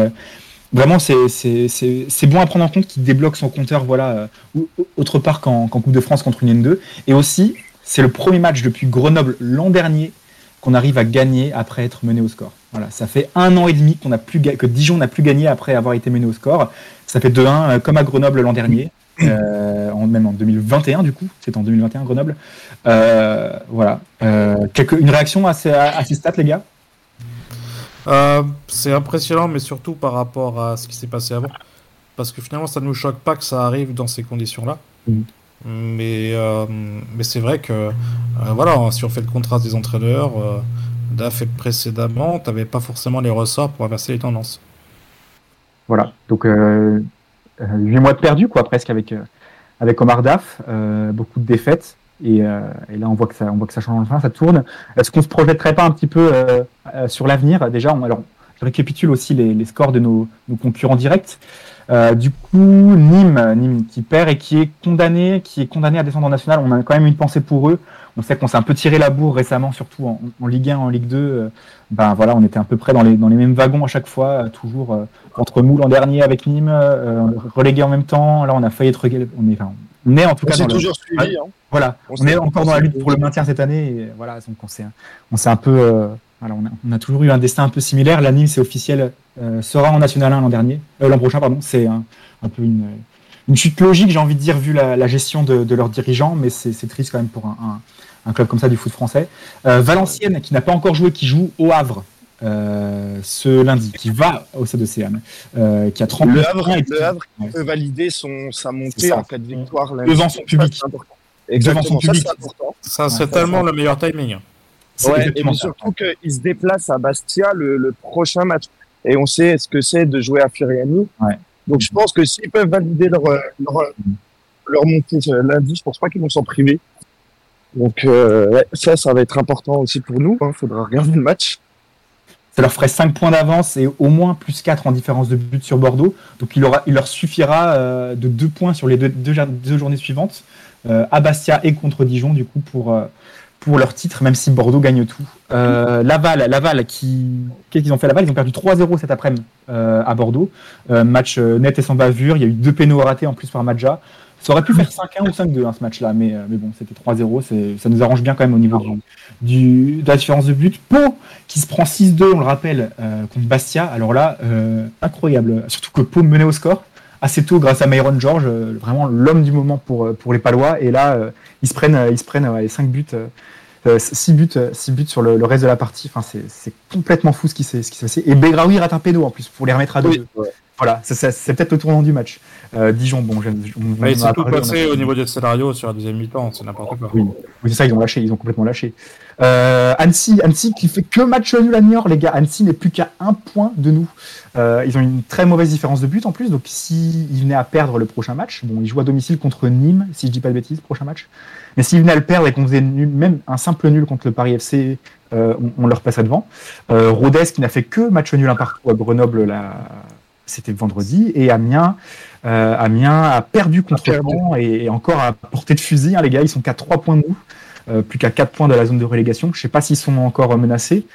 vraiment c'est c'est- c'est- c'est bon à prendre en compte qu'il débloque son compteur, voilà, euh, autre part qu'en Coupe de France contre une N2. Et aussi, c'est le premier match depuis Grenoble l'an dernier qu'on arrive à gagner après être mené au score. Voilà, ça fait un an et demi qu'on a plus que Dijon n'a plus gagné après avoir été mené au score. Ça fait 2-1 euh, comme à Grenoble l'an dernier. Euh, en, même en 2021 du coup, c'est en 2021 Grenoble. Euh, voilà. Euh, quelque, une réaction à ces, à ces stats, les gars? Euh, c'est impressionnant, mais surtout par rapport à ce qui s'est passé avant. Parce que finalement, ça ne nous choque pas que ça arrive dans ces conditions-là. Mais, euh, mais c'est vrai que, euh, voilà, si on fait le contraste des entraîneurs, DAF et précédemment, tu n'avais pas forcément les ressorts pour inverser les tendances. Voilà. Donc, euh, euh, 8 mois de perdu, quoi, presque, avec, avec Omar Daf. Beaucoup de défaites. Et, euh, et là, on voit, que ça, on voit que ça change enfin, ça tourne. Est-ce qu'on se projetterait pas un petit peu euh, euh, sur l'avenir? Déjà, je récapitule aussi les, scores de nos, concurrents directs. Du coup, Nîmes, Nîmes qui perd et qui est condamné, qui est condamné à descendre en national. On a quand même une pensée pour eux. On sait qu'on s'est un peu tiré la bourre récemment, surtout en, en Ligue 1, en Ligue 2. Euh, ben voilà, on était à peu près dans les, dans les mêmes wagons à chaque fois, euh, toujours euh, entre nous l'an dernier avec Nîmes, relégué en même temps. Là, on a failli être relégué. On est, enfin, on est en tout On cas dans le- toujours suivi. Hein. voilà, On est encore dans la lutte pour le maintien cette année. Et voilà, donc on s'est, on s'est un peu, euh, voilà, on a, on a toujours eu un destin un peu similaire. La Nîmes, c'est officiel, euh, sera en National 1 l'an dernier, euh, l'an prochain, pardon. C'est un, un peu une, une chute logique, j'ai envie de dire, vu la, la gestion de, de leurs dirigeants, mais c'est, c'est triste quand même pour un, un, un club comme ça du foot français. Euh, Valenciennes, qui n'a pas encore joué, qui joue au Havre. euh, ce lundi, qui va au Stade de Séane, euh, qui a 30 Le Havre, et qui- le Havre ouais. peut valider son, sa montée en cas de victoire. lundi. Devant son public. important. Devant Exactement, son ça, public. c'est important. Ça, c'est Ouais, tellement le meilleur timing. c'est Ouais, et exactement surtout qu'il se déplace à Bastia le, le prochain match. Et on sait ce que c'est de jouer à Furiani. Ouais. Donc je pense que s'ils peuvent valider leur, euh, leur, leur montée euh, lundi, je pense pas qu'ils vont s'en priver. Donc euh, ça, ça va être important aussi pour nous. Il faudra regarder le match. Ça leur ferait 5 points d'avance et au moins plus 4 en différence de but sur Bordeaux. Donc il, aura, il leur suffira euh, de 2 points sur les deux, deux, journées suivantes, euh, à Bastia et contre Dijon, du coup, pour, euh, pour leur titre, même si Bordeaux gagne tout. Euh, Laval, Laval qui. Qu'est-ce qu'ils ont fait Laval? Ils ont perdu 3-0 cet après-midi euh, à Bordeaux. Euh, match net et sans bavure. Il y a eu deux pénaux ratés en plus par Madja. Ça aurait pu faire 5-1 ou 5-2 hein, ce match-là, mais, bon, c'était 3-0. c'est- Ça nous arrange bien quand même au niveau de la différence de but. Pau qui se prend 6-2, on le rappelle, contre Bastia. Alors là, incroyable. Surtout que Pau menait au score assez tôt grâce à Myron George, vraiment l'homme du moment pour, pour les Palois. Et là, ils se prennent, ils se prennent ouais, 5 buts. Euh, 6 buts, euh, six buts sur le, reste de la partie. Enfin, c'est complètement fou ce qui s'est passé. Et Begraoui rate un pédo en plus pour les remettre à deux. Voilà, c'est- c'est c'est peut-être le tournant du match. Euh, Dijon, bon, je, on- a sont tout passé au niveau des scénarios sur la deuxième mi-temps, c'est n'importe quoi. Oui, oui, c'est ça, ils ont lâché, ils ont complètement lâché. Euh, Annecy, Annecy qui fait que match nul à Niort, les gars. Annecy n'est plus qu'à un point de nous. Euh, ils ont une très mauvaise différence de but en plus, donc s'ils venaient à perdre le prochain match, bon, ils jouent à domicile contre Nîmes, si je dis pas de bêtises, prochain match. Mais s'ils venaient à le perdre et qu'on faisait nul, même un simple nul contre le Paris FC, euh, on, on leur passerait devant. Rodez qui n'a fait que match nul un partout à Grenoble, là, c'était vendredi, et Amiens. Euh, Amiens a perdu contre. Caen et, et encore à portée de fusil, hein, les gars. Ils sont qu'à 3 points de nous, euh, plus qu'à 4 points de la zone de relégation. Je sais pas s'ils sont encore euh, menacés.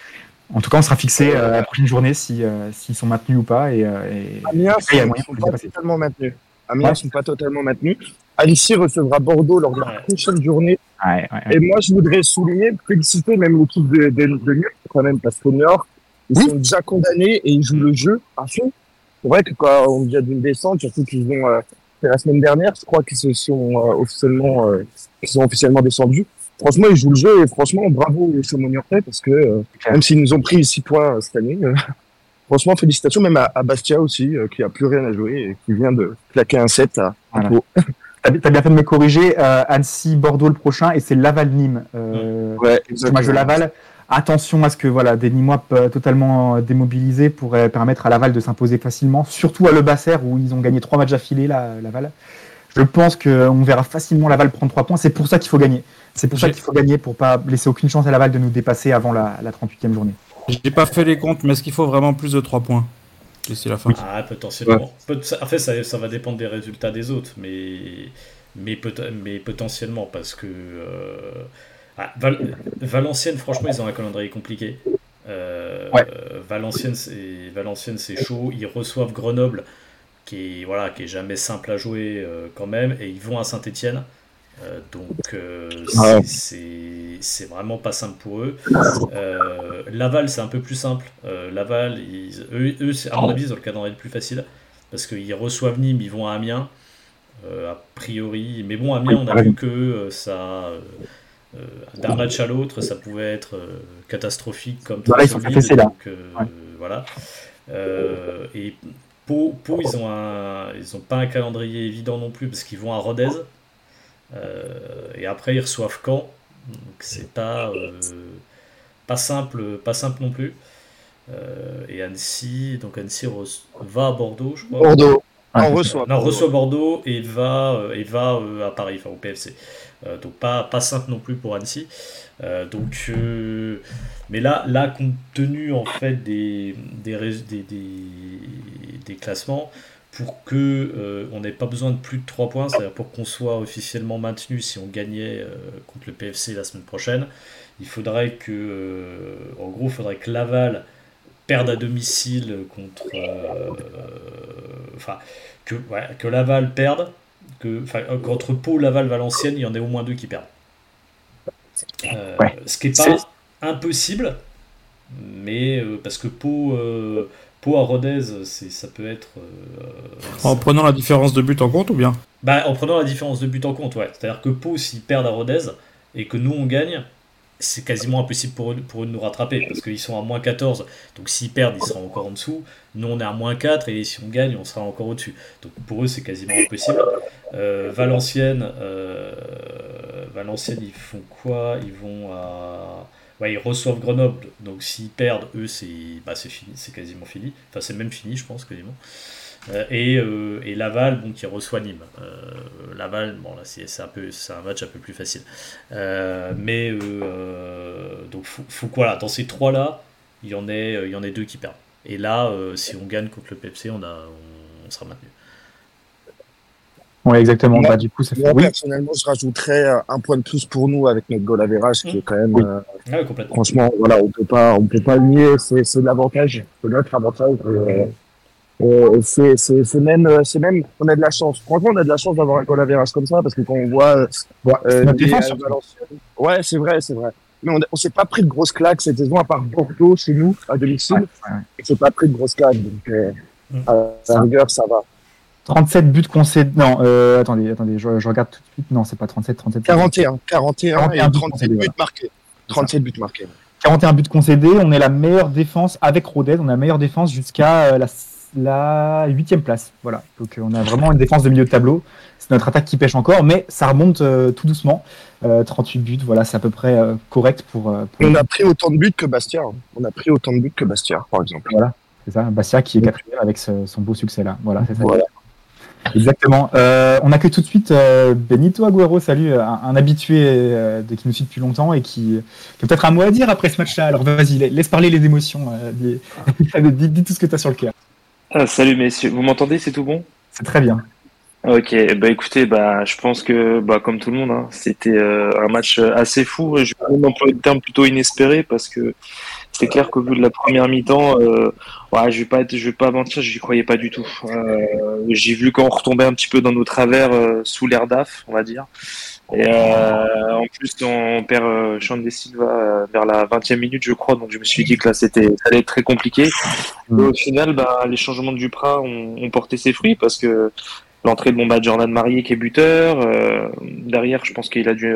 En tout cas, on sera fixé euh, la prochaine journée si, euh, s'ils sont maintenus ou pas. Et, euh, et- Amiens il y a ne sont pas totalement maintenus. Amiens Ouais. sont pas totalement maintenus. Recevra Bordeaux lors de la prochaine journée. Ouais, ouais, ouais. Et moi, je voudrais souligner, féliciter même l'équipe de, de, de quand même, parce qu'au Nord, ils Oui. sont déjà condamnés et ils jouent le jeu à fond. C'est vrai que quand on vient d'une descente, surtout qu'ils ont, euh, fait la semaine dernière, je crois qu'ils se sont euh, officiellement, euh, qu'ils sont officiellement descendus. Franchement, ils jouent le jeu et franchement, bravo aux Chaumont Niortais parce que, euh, même s'ils nous ont pris six points euh, cette année, euh, franchement, félicitations même à, à Bastia aussi, euh, qui a plus rien à jouer et qui vient de claquer un set à, à Voilà. T'as bien fait de me corriger. Euh, Annecy, Bordeaux le prochain, et c'est Laval-Nîmes. Euh, Ouais, le match de Laval. Attention à ce que voilà, des Nîmois euh, totalement euh, démobilisés pourraient permettre à Laval de s'imposer facilement, surtout à Le Basser où ils ont gagné trois matchs affilés, là, Laval. Je pense qu'on verra facilement Laval prendre trois points. C'est pour ça qu'il faut gagner. C'est pour ça qu'il faut gagner pour pas laisser aucune chance à Laval de nous dépasser avant la, la 38e journée. J'ai pas fait les comptes, mais est-ce qu'il faut vraiment plus de 3 points d'ici la fin? Ah, potentiellement. En fait, ça, ça va dépendre des résultats des autres, mais, mais, peut- mais potentiellement, parce que euh, ah, Val- Valenciennes, franchement, ils ont un calendrier compliqué. Euh, Ouais. euh, Valenciennes, c'est Valenciennes, c'est chaud. Ils reçoivent Grenoble, qui est, voilà, qui est jamais simple à jouer euh, quand même, et ils vont à Saint-Etienne. donc euh, Ah ouais. c'est- vraiment pas simple pour eux. Euh, Laval, c'est un peu plus simple. Euh, Laval, ils- eux, eux, à mon avis, ils ont le calendrier le plus facile parce qu'ils reçoivent Nîmes, ils vont à Amiens, euh, a priori. Mais bon, Amiens, on a vu que euh, ça, euh, d'un match à l'autre, ça pouvait être euh, catastrophique comme ils sont solide, donc, euh, Ouais. voilà. Euh, et Pau, Pau, ils ont un, ils ont pas un calendrier évident non plus parce qu'ils vont à Rodez. Euh, et après ils reçoivent Caen. Donc c'est pas euh, pas simple, pas simple non plus. Euh, et Annecy, donc Annecy va à Bordeaux, je crois. Bordeaux. Ouais, on reçoit. Non, Bordeaux. reçoit Bordeaux et va, et va euh, à Paris, enfin au PFC. Euh, donc pas, pas simple non plus pour Annecy. Euh, donc, euh, mais là, là, compte tenu en fait des, des, des, des- classements, pour que on n'ait pas besoin de plus de 3 points, c'est-à-dire pour qu'on soit officiellement maintenu si on gagnait contre le PFC la semaine prochaine, il faudrait que, en gros, il faudrait que Laval perde à domicile contre, enfin, que, que Laval perde, que, enfin, qu'entre Pau, Laval, Valenciennes, il y en ait au moins deux qui perdent. Euh, Ouais. Ce qui n'est pas impossible, mais euh, parce que Pau, euh, Pau à Rodez, c'est, ça peut être. euh, En prenant la différence de but en compte ou bien? Bah, en prenant la différence de but en compte, ouais. C'est-à-dire que Pau, s'ils perdent à Rodez et que nous on gagne, c'est quasiment impossible pour eux, pour eux de nous rattraper parce qu'ils sont à moins 14. Donc s'ils perdent, ils seront encore en dessous. Nous on est à moins 4 et si on gagne, on sera encore au-dessus. Donc pour eux, c'est quasiment impossible. Euh, Valenciennes, euh, Valenciennes, ils font quoi? Ils vont à. Ouais, ils reçoivent Grenoble. Donc s'ils perdent, eux, c'est bah, fini, c'est quasiment fini. Enfin, c'est même fini, je pense, quasiment. Euh, et, euh, et Laval, bon, qui reçoit Nîmes. Euh, Laval, bon, là, c'est un, peu- c'est un match un peu plus facile. Euh, mais, euh, donc, faut, faut que, voilà, dans ces trois-là, il y, en ait, euh, il y en ait deux qui perdent. Et là, euh, si on gagne contre le PFC, on, a, on, on sera maintenu. Ouais, exactement. Moi- Bah, du coup, ça fait. Moi, Oui, personnellement, je rajouterais un point de plus pour nous avec notre goal average qui est quand même, Oui. euh, Ah complètement. franchement, voilà, on peut pas, on peut pas le nier, c'est, c'est l'avantage, c'est notre avantage. euh, euh, c'est, c'est, c'est même, euh, c'est même, on a de la chance. Franchement, on a de la chance d'avoir un goal average comme ça parce que quand on voit, euh, euh, notre les, défense, euh. Valenciennes- ouais, c'est vrai, c'est vrai. Mais on, a- on s'est pas pris de grosses claques cette saison à part Bordeaux chez nous à domicile. Ouais, ouais, ouais. On s'est pas pris de grosses claques, donc euh, Mm. à la rigueur, ça va. 37 buts concédés. Non, euh, attendez, attendez, je, je regarde tout de suite. Non, c'est pas 37, 37. 41, 41, 41 et buts 37 concédés, buts voilà. marqués. 37 buts marqués. 41 buts concédés. On est la meilleure défense avec Rodez. On a la meilleure défense jusqu'à euh, la la huitième place. Voilà. Donc on a vraiment une défense de milieu de tableau. C'est notre attaque qui pêche encore, mais ça remonte tout doucement. 38 buts, voilà, c'est à peu près correct pour, pour, On a pris autant de buts que Bastia. hein. On a pris autant de buts que Bastia, par exemple. Voilà, c'est ça. Bastia qui est quatrième avec ce- son beau succès là. Voilà, c'est ça. Voilà. Exactement. Euh, on accueille tout de suite euh, Benito Agüero, salut, un, un habitué euh, de, qui nous suit depuis longtemps et qui, qui a peut-être un mot à dire après ce match-là. Alors vas-y, la- laisse parler les émotions. euh, dis, dis- dis tout ce que tu as sur le cœur. Ah, salut messieurs, vous m'entendez, c'est tout bon? C'est très bien. Ok, bah écoutez, bah je pense que bah comme tout le monde, hein, c'était euh, un match assez fou. Je vais même employer le terme plutôt inespéré parce que c'est clair qu'au vu de la première mi-temps, euh, ouais, je vais pas être, je vais pas mentir, j'y croyais pas du tout. Euh, J'ai vu qu'on retombait un petit peu dans nos travers euh, sous l'air d'AF, on va dire. Et euh, en plus, on perd De Silva vers la 20e minute, je crois. Donc, je me suis dit que là, c'était, ça allait être très compliqué. Et au final, bah, les changements de Duprat ont, ont porté ses fruits parce que l'entrée de bah, Jordan Marié qui est buteur. derrière, je pense qu'il a dû,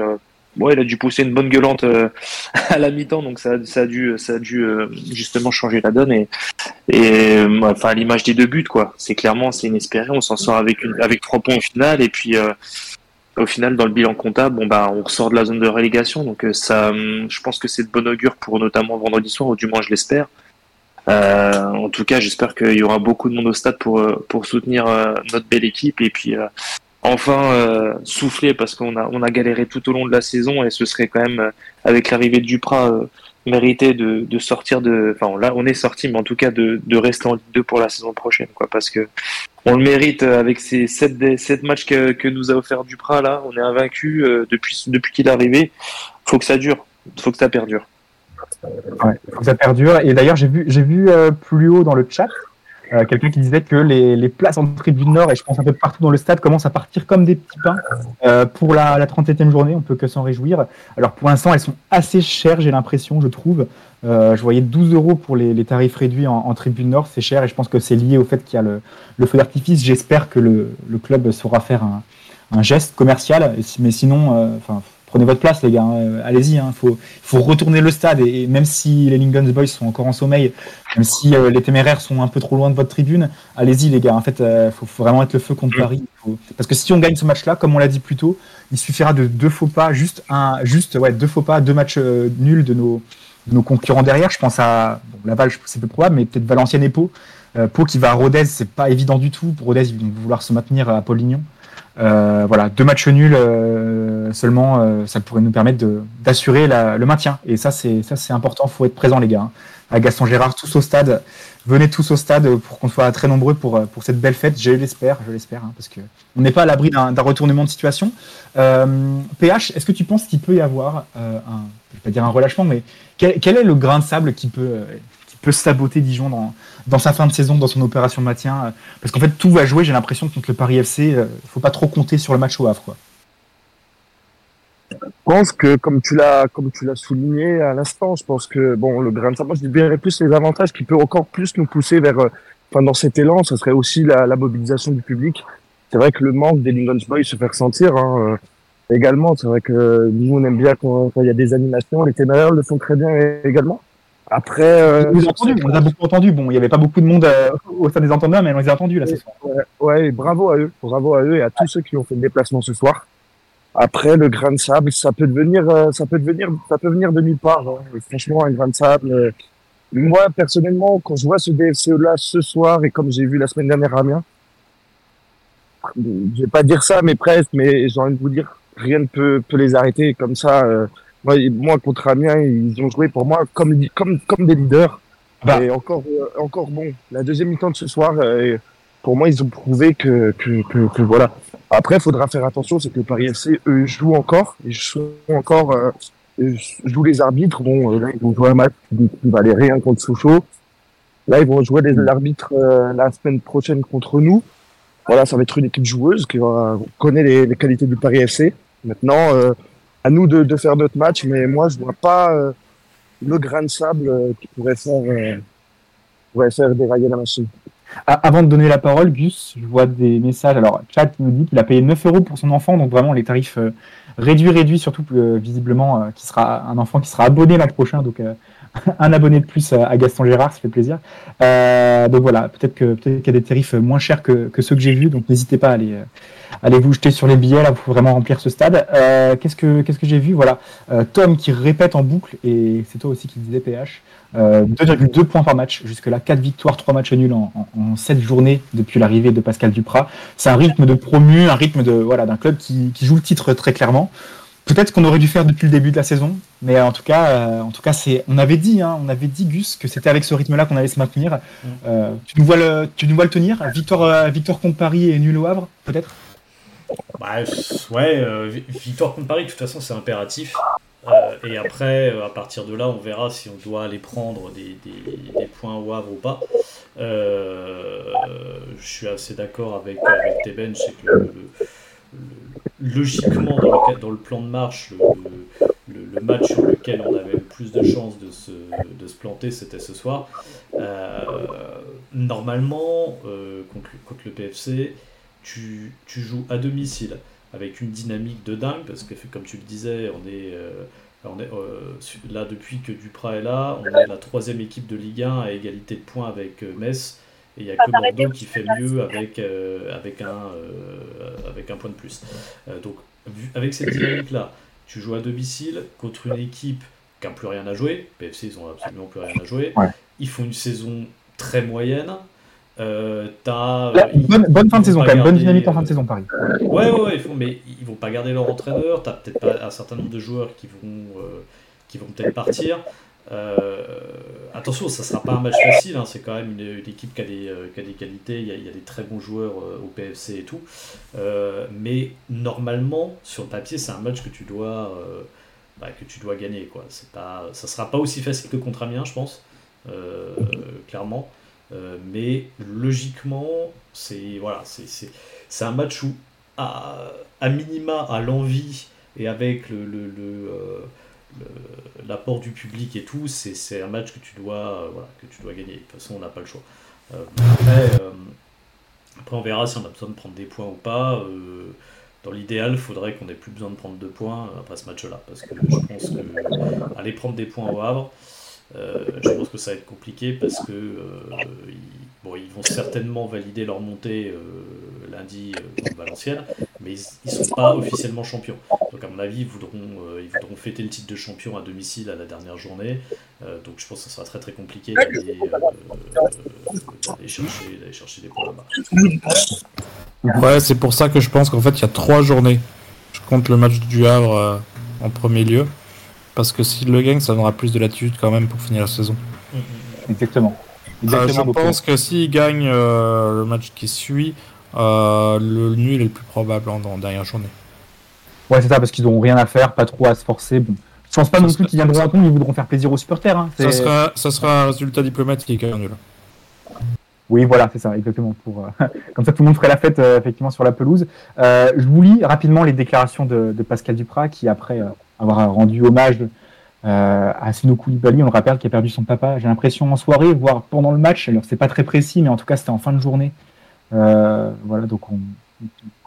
ouais, il a dû pousser une bonne gueulante euh, à la mi-temps. Donc, ça, a dû, ça a dû euh, justement changer la donne. Et, euh, enfin, à l'image des deux buts, quoi. C'est clairement, c'est inespéré. On s'en sort avec, une, avec trois points au final. Et puis, au final, dans le bilan comptable, bon bah, on ressort de la zone de relégation, donc ça, hum, je pense que c'est de bon augure pour notamment vendredi soir, ou du moins je l'espère. En tout cas, j'espère qu'il y aura beaucoup de monde au stade pour soutenir notre belle équipe et puis enfin euh, souffler parce qu'on a on a galéré tout au long de la saison et ce serait quand même euh, avec l'arrivée de Duprat euh, mérité de, de sortir de enfin là on est sorti mais en tout cas de, de rester en Ligue 2 pour la saison prochaine quoi parce que on le mérite euh, avec ces sept, dé- sept matchs que, que nous a offert Duprat là. On est invaincu euh, depuis, depuis qu'il est arrivé. Faut que ça dure. Faut que ça perdure. Ouais, faut que ça perdure. Et d'ailleurs, j'ai vu, j'ai vu euh, plus haut dans le chat euh, quelqu'un qui disait que les, les places en tribune nord, et je pense un peu partout dans le stade, commencent à partir comme des petits pains euh, pour la, la 37e journée. On peut que s'en réjouir. Alors pour l'instant, elles sont assez chères, j'ai l'impression, je trouve. Euh, je voyais 12 euros pour les, les tarifs réduits en, en tribune nord, c'est cher, et je pense que c'est lié au fait qu'il y a le, le feu d'artifice. J'espère que le, le club saura faire un, un geste commercial, mais sinon, euh, prenez votre place, les gars. hein, euh, Allez-y, il faut, faut retourner le stade. Et, et même si les Lincoln Boys sont encore en sommeil, même si euh, les téméraires sont un peu trop loin de votre tribune, allez-y, les gars. En fait, il faut, faut vraiment être le feu contre Paris. Faut- Parce que si on gagne ce match-là, comme on l'a dit plus tôt, il suffira de deux faux pas, juste un, juste ouais, deux faux pas, deux matchs euh, nuls de nos, de nos concurrents derrière. Je pense à bon, Laval, c'est peu probable, mais peut-être Valenciennes et Pau. Euh, Pau qui va à Rodez, c'est pas évident du tout. Pour Rodez, ils vont vouloir se maintenir à Polignon. Euh, voilà, deux matchs nuls euh, seulement, euh, ça pourrait nous permettre d'assurer le maintien. Et ça, c'est ça, c'est important. Faut être présent, les gars. hein. À Gaston Gérard, tous au stade. Venez tous au stade pour qu'on soit très nombreux pour, cette belle fête. Je l'espère, je l'espère, hein, parce que on n'est pas à l'abri d'un retournement de situation. PH, est-ce que tu penses qu'il peut y avoir un, pas dire un relâchement, mais quel, quel est le grain de sable qui peut peut saboter Dijon dans, dans sa fin de saison, dans son opération de maintien euh, Parce qu'en fait, tout va jouer, j'ai l'impression, contre le Paris FC. Il faut pas trop compter sur le match au Havre. Quoi. Je pense que, comme tu l'as, comme tu l'as souligné à l'instant, je pense que, bon, le grain de sable, je dirais plus les avantages qui peut encore plus nous pousser vers, euh, enfin, dans cet élan, ce serait aussi la, la mobilisation du public. C'est vrai que le manque des Lincoln Boys se fait ressentir, hein, euh, également. C'est vrai que nous, on aime bien quand, quand il y a des animations. Les téméraires le font très bien également. Après, euh, On entendus, on les a beaucoup entendus. Bon, il n'y avait pas beaucoup de monde euh, au stade des entendeurs, mais on les a entendus là ce soir. Ouais, bravo à eux, bravo à eux et à tous ceux qui ont fait le déplacement ce soir. Après, le grain de sable, ça peut devenir, euh, ça peut devenir, ça peut venir de nulle part. hein. Franchement, un grain de sable. euh, moi, personnellement, quand je vois ce DFCE-là ce soir et comme j'ai vu la semaine dernière à Amiens, je vais pas dire ça, mais presque, mais j'ai envie de vous dire, rien ne peut, peut les arrêter. Comme ça, euh, moi, moi, contre Amiens, ils ont joué pour moi comme, comme, comme des leaders. Bah. Et encore, euh, encore bon, la deuxième mi-temps de ce soir, euh, pour moi, ils ont prouvé que, que, que, que voilà. Après, il faudra faire attention, c'est que Paris FC, eux, jouent encore, ils jouent encore, euh, euh, jouent les arbitres. Bon, là, ils vont jouer un match qui valait rien contre Sochaux. Là, ils vont jouer les l'arbitre euh, la semaine prochaine contre nous. Voilà, ça va être une équipe joueuse qui va, connaît les, les qualités du Paris FC. Maintenant, euh, à nous de, faire notre match, mais moi, je vois pas euh, le grain de sable euh, qui pourrait faire, euh, pourrait faire dérailler la machine. Avant de donner la parole, Gus, je vois des messages. Alors, Chat nous dit qu'il a payé 9 euros pour son enfant, donc vraiment les tarifs réduits, réduits, surtout visiblement, qui sera un enfant qui sera abonné l'an prochain. Donc, un abonné de plus à Gaston Gérard, ça fait plaisir. Euh, donc voilà, peut-être qu'il y a des tarifs moins chers que, ceux que j'ai vus, donc n'hésitez pas à aller, euh, vous jeter sur les billets là, faut vraiment remplir ce stade. Euh, qu'est-ce que j'ai vu? Voilà, euh, Tom qui répète en boucle et c'est toi aussi qui disais PH. Euh, 2,2 points par match, jusque-là 4 victoires, 3 matchs nuls en, en, en 7 journées depuis l'arrivée de Pascal Duprat. C'est un rythme de promu, un rythme d'un club qui joue le titre très clairement. Peut-être qu'on aurait dû faire depuis le début de la saison, mais en tout cas, euh, en tout cas, c'est, on avait dit, hein, on avait dit Gus que c'était avec ce rythme-là qu'on allait se maintenir. Euh, tu nous vois le, tu nous vois le tenir? Victoire, euh, victoire contre Paris et nul au Havre, peut-être? Bah, ouais, vi- victoire contre Paris, de toute façon, c'est impératif. Et après, à partir de là, on verra si on doit aller prendre des, points au Havre ou pas. Je suis assez d'accord avec, avec Teben, c'est que logiquement, dans le, plan de marche, le, match sur lequel on avait le plus de chances de se, de se planter, c'était ce soir. Euh, normalement, euh, contre, le- PFC, tu, tu joues à domicile avec une dynamique de dingue, parce que comme tu le disais, on est, euh, là depuis que Duprat est là, on est la troisième équipe de Ligue 1 à égalité de points avec Metz, et il n'y a que Bordeaux qui fait mieux avec, euh, avec, un, euh, avec un point de plus. Euh, donc vu- avec cette dynamique-là, tu joues à domicile contre une équipe qui n'a plus rien à jouer, PFC ils n'ont absolument plus rien à jouer, Ouais. ils font une saison très moyenne. Euh, t'as, Là, ils- bonne, bonne fin de saison quand même, bonne dynamique en fin de saison Paris. Ouais, ouais, ouais, ils font, mais ils vont pas garder leur entraîneur. T'as peut-être pas un certain nombre de joueurs qui vont, euh, qui vont peut-être partir. Euh, attention, ça sera pas un match facile. hein, c'est quand même une, équipe qui a des, euh, qui a des qualités. Il y a, il y a des très bons joueurs euh, au PFC et tout. Mais normalement, sur le papier, c'est un match que tu dois, bah, que tu dois gagner. Quoi. Pas, ça sera pas aussi facile que contre Amiens, je pense, clairement. Mais logiquement, c'est voilà, un match où, à, à minima, à l'envie et avec le, le- l'apport du public et tout, c'est un match que tu dois, euh, que tu dois gagner. De toute façon, on n'a pas le choix. Euh, après, euh, après, on verra si on a besoin de prendre des points ou pas. Dans l'idéal, il faudrait qu'on ait plus besoin de prendre deux points après ce match-là. Parce que je pense que aller prendre des points au Havre, je pense que ça va être compliqué parce que ils, bon, ils vont certainement valider leur montée euh, lundi contre Valenciennes, mais ils ne sont pas officiellement champions. Donc à mon avis, ils voudront, euh, ils voudront fêter le titre de champion à domicile à la dernière journée. Euh, donc je pense que ça sera très très compliqué d'aller euh, d'aller chercher, des points là-bas. Ouais, c'est pour ça que je pense qu'en fait, il y a trois journées. Je compte le match du Havre euh, en premier lieu. Parce que s'il le gagne, ça donnera plus de latitude quand même pour finir la saison. Exactement. Euh, Exactement, je pense que s'il gagne euh, le match qui suit, euh, le nul est le plus probable en, en dernière journée. Ouais, c'est ça, parce qu'ils n'auront rien à faire, pas trop à se forcer. Bon. Je pense pas non plus qu'ils viendront à compte, ils voudront faire plaisir aux supporters. Hein. Ça sera, ça sera un résultat diplomatique un nul. Oui, voilà, c'est ça, exactement. Pour, euh, comme ça, tout le monde ferait la fête euh, effectivement sur la pelouse. Euh, je vous lis rapidement les déclarations de, de Pascal Duprat, qui après avoir rendu hommage à Sino Koulibaly, on le rappelle, qui a perdu son papa. J'ai l'impression en soirée, voire pendant le match. Alors, c'est pas très précis, mais en tout cas, c'était en fin de journée. Voilà, donc on,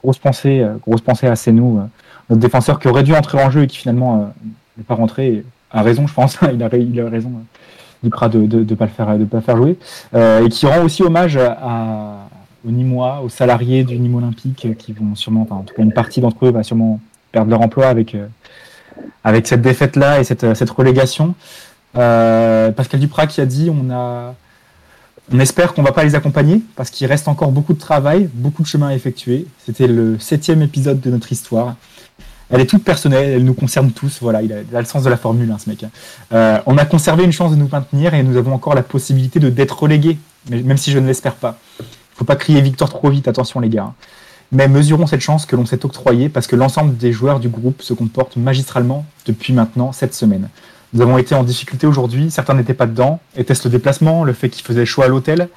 grosse pensée, grosse pensée à euh, notre défenseur qui aurait dû entrer en jeu et qui finalement euh, n'est pas rentré. A raison, je pense. il, a, il a raison. euh, Duprat de ne de, pas le faire pas le faire jouer euh, et qui rend aussi hommage aux Nîmois, aux salariés du Nîmes Olympique qui vont sûrement, enfin, en tout cas une partie d'entre eux va sûrement perdre leur emploi avec avec cette défaite là et cette, cette relégation. Pascal Duprat qui a dit on a on espère qu'on va pas les accompagner parce qu'il reste encore beaucoup de travail, beaucoup de chemin à effectuer. C'était le septième épisode de notre histoire. Elle est toute personnelle, elle nous concerne tous. Voilà, il a, il le sens de la formule, hein, ce mec. hein. Euh, on a conservé une chance de nous maintenir et nous avons encore la possibilité de d'être relégués, même si je ne l'espère pas. Faut pas crier victoire trop vite, attention les gars. hein. Mais mesurons cette chance que l'on s'est octroyée parce que l'ensemble des joueurs du groupe se comportent magistralement depuis maintenant cette semaine. Nous avons été en difficulté aujourd'hui, certains n'étaient pas dedans. Était-ce le déplacement, le fait qu'ils faisaient chaud à l'hôtel?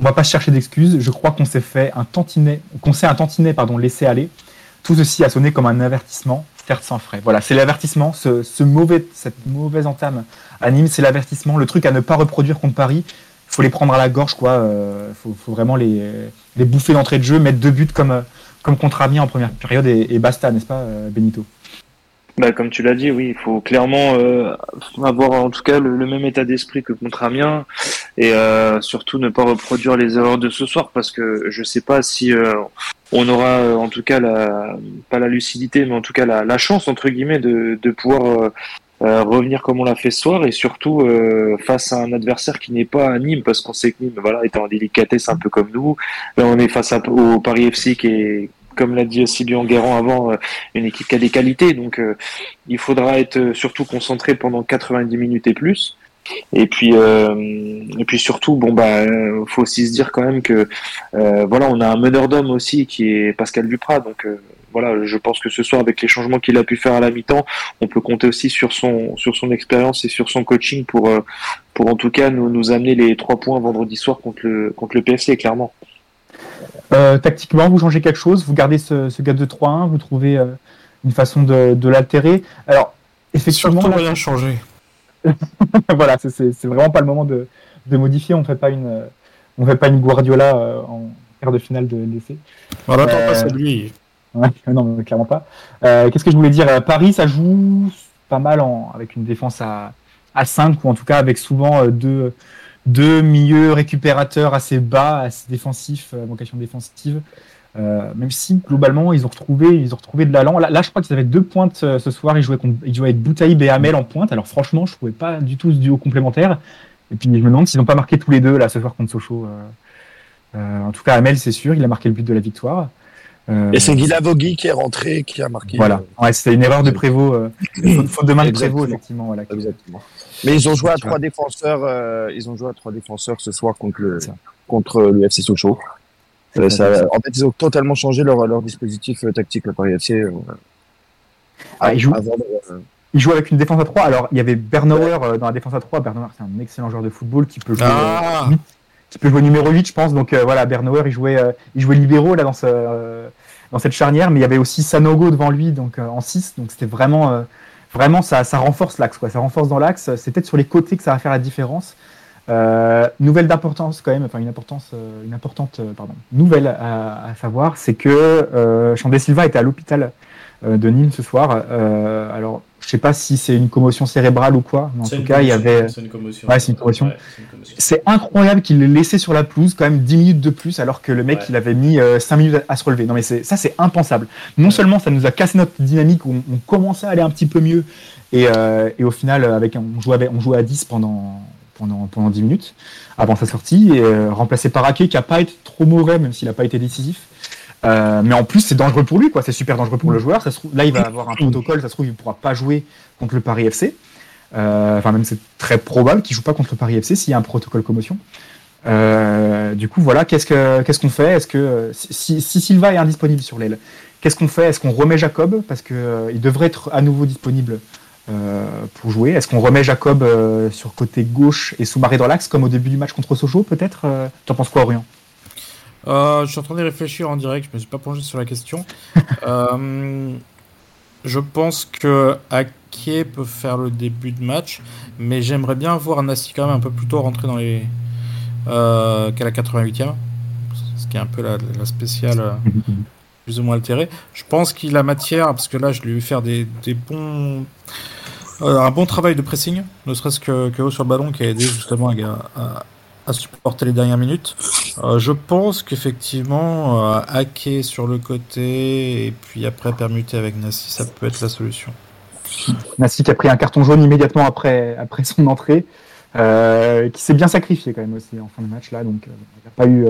On va pas chercher d'excuses. Je crois qu'on s'est fait un tantinet, qu'on s'est un tantinet pardon laissé aller. Tout ceci a sonné comme un avertissement, certes sans frais. Voilà, c'est l'avertissement, ce, mauvais, cette mauvaise entame à Nîmes, c'est l'avertissement, le truc à ne pas reproduire contre Paris. Il faut les prendre à la gorge, quoi. Euh, faut, vraiment les, les bouffer d'entrée de jeu, mettre deux buts comme, euh, comme contre Amiens en première période et, et basta, n'est-ce pas, euh, Benito? Bah, comme tu l'as dit, oui, il faut clairement euh, avoir en tout cas le, même état d'esprit que contre Amiens et euh, surtout ne pas reproduire les erreurs de ce soir parce que je sais pas si euh, on aura en tout cas la pas la lucidité mais en tout cas la, chance entre guillemets de, pouvoir revenir comme on l'a fait ce soir et surtout face à un adversaire qui n'est pas à Nîmes parce qu'on sait que Nîmes voilà est en délicatesse un peu comme nous. Là on est face au Paris FC qui est comme l'a dit aussi bien avant, euh, une équipe qui a des qualités. Donc, euh, il faudra être euh, surtout concentré pendant 90 minutes et plus. Et puis, et puis surtout, bon bah, faut aussi se dire quand même que voilà, a un meneur d'hommes aussi qui est Pascal Duprat. Donc voilà, je pense que ce soir, avec les changements qu'il a pu faire à la mi-temps, on peut compter aussi sur son sur expérience et sur son coaching pour en tout cas nous nous amener les trois points vendredi soir contre le contre le PFC, clairement. Euh, tactiquement, vous changez quelque chose, vous gardez ce, ce gap de 3-1, vous trouvez euh, une façon de, de l'altérer. Alors, effectivement, Surtout là, rien changer. voilà, c'est- vraiment pas le moment de, de modifier. On fait pas une, on fait pas une Guardiola euh, en quart de finale de l'essai. On n'attend Euh, pas. Ouais, non, mais clairement pas. Euh, Qu'est-ce que je voulais dire? Euh, Paris, ça joue pas mal en, avec une défense à, à 5, ou en tout cas avec souvent deux, deux milieux récupérateurs assez bas, assez défensifs, euh, vocation défensive. Euh, même si globalement ils ont retrouvé, ils ont retrouvé de l'allant. Là, je crois qu'ils avaient deux pointes euh, ce soir. Ils jouaient, ils jouaient avec Boutaïb et Hamel en pointe. Alors franchement, je trouvais pas du tout ce duo complémentaire. Et puis je me demande s'ils n'ont pas marqué tous les deux là ce soir contre Sochaux. En tout cas, Hamel, c'est sûr, il a marqué le but de la victoire. Euh, Et c'est Guy qui est rentré, qui a marqué. voilà, ouais, c'était une erreur de Prévost, euh, faute- de main de. Prévost, effectivement. Voilà, Exactement. Mais ils ont joué à trois défenseurs. euh, ils ont joué à trois défenseurs ce soir contre le contre le FC Sochaux. Euh, ça, ça- en fait, ils ont totalement changé leur, leur dispositif euh, tactique, le Paris FC. euh, Ah, ils jouent- euh, avec une défense à 3. Alors, il y avait Bernauer euh, dans la défense à 3. Bernauer, c'est un excellent joueur de football qui peut jouer, Ah. euh, qui peut jouer numéro 8, je pense. Donc, euh, voilà, Bernauer, il jouait, euh, il jouait libéraux là, dans, ce, euh, dans cette charnière. Mais il y avait aussi Sanogo devant lui donc, euh, en 6. Donc, c'était vraiment, euh, vraiment ça, ça renforce l'axe. quoi. Ça renforce dans l'axe. C'est peut-être sur les côtés que ça va faire la différence. Euh, nouvelle d'importance quand même, enfin une importance, une importante pardon, nouvelle à, à savoir, c'est que Chandé Silva était à l'hôpital de Nîmes ce soir. Alors, je sais pas si c'est une commotion cérébrale ou quoi, mais en tout cas, il y avait. c'est une commotion. Ouais, c'est une commotion. Ouais, c'est incroyable qu'il l'ait laissé sur la pelouse quand même 10 minutes de plus alors que le mec Ouais. il avait mis euh, 5 minutes à se relever. Non mais ça c'est impensable. Non seulement ça nous a cassé notre dynamique, on, on commençait à aller un petit peu mieux et, euh, et au final avec on jouait avec- on jouait à 10 pendant pendant pendant 10 minutes avant sa sortie et euh, remplacé par Ake qui a pas été trop mauvais même s'il a pas été décisif. Euh, mais en plus c'est dangereux pour lui quoi, c'est super dangereux pour le joueur. Ça se trouve, là il va avoir un protocole, ça se trouve il pourra pas jouer contre le Paris FC. Euh, enfin même c'est très probable qu'il joue pas contre le Paris FC s'il y a un protocole commotion. Euh, du coup, voilà, qu'est-ce que qu'est-ce qu'on fait? Est-ce que si, si Silva est indisponible sur l'aile, qu'est-ce qu'on fait? Est-ce qu'on remet Jacob? Parce que euh, il devrait être à nouveau disponible euh, pour jouer. Est-ce qu'on remet Jacob sur côté gauche et Soumaré dans l'axe comme au début du match contre Sochaux peut-être? Euh, Tu en penses quoi, Orient Euh, je suis en train de réfléchir en direct, je me suis pas plongé sur la question. Euh, je pense que Ake peut faire le début de match, mais j'aimerais bien voir Nassi quand même un peu plus tôt rentrer dans les. Euh, qu'à la 88e, ce qui est un peu la, la spéciale euh, plus ou moins altérée. Je pense qu'il a matière, parce que là je lui ai vu faire des, des bons. un bon travail de pressing, ne serait-ce que, que haut sur le ballon qui a aidé justement à, à- à supporter les dernières minutes. Euh, je pense qu'effectivement, euh, hacker sur le côté et puis après permuter avec Nassi, ça peut être la solution. Nassi qui a pris un carton jaune immédiatement après, après son entrée, euh, qui s'est bien sacrifié quand même aussi en fin de match là. Donc euh, il n'a pas eu,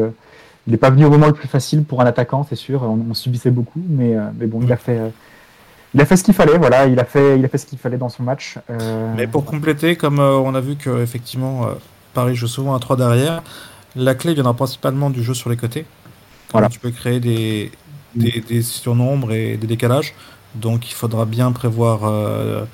il n'est pas venu au moment le plus facile pour un attaquant, c'est sûr. On, on subissait beaucoup, mais, mais bon, il a fait, euh, il a fait ce qu'il fallait. Voilà, il a fait, il a fait ce qu'il fallait dans son match. Euh, Mais pour compléter, comme euh, on a vu que effectivement euh, Paris joue souvent à 3 derrière, la clé viendra principalement du jeu sur les côtés. Voilà. Tu peux créer des, des, des surnombres et des décalages. Donc il faudra bien prévoir euh,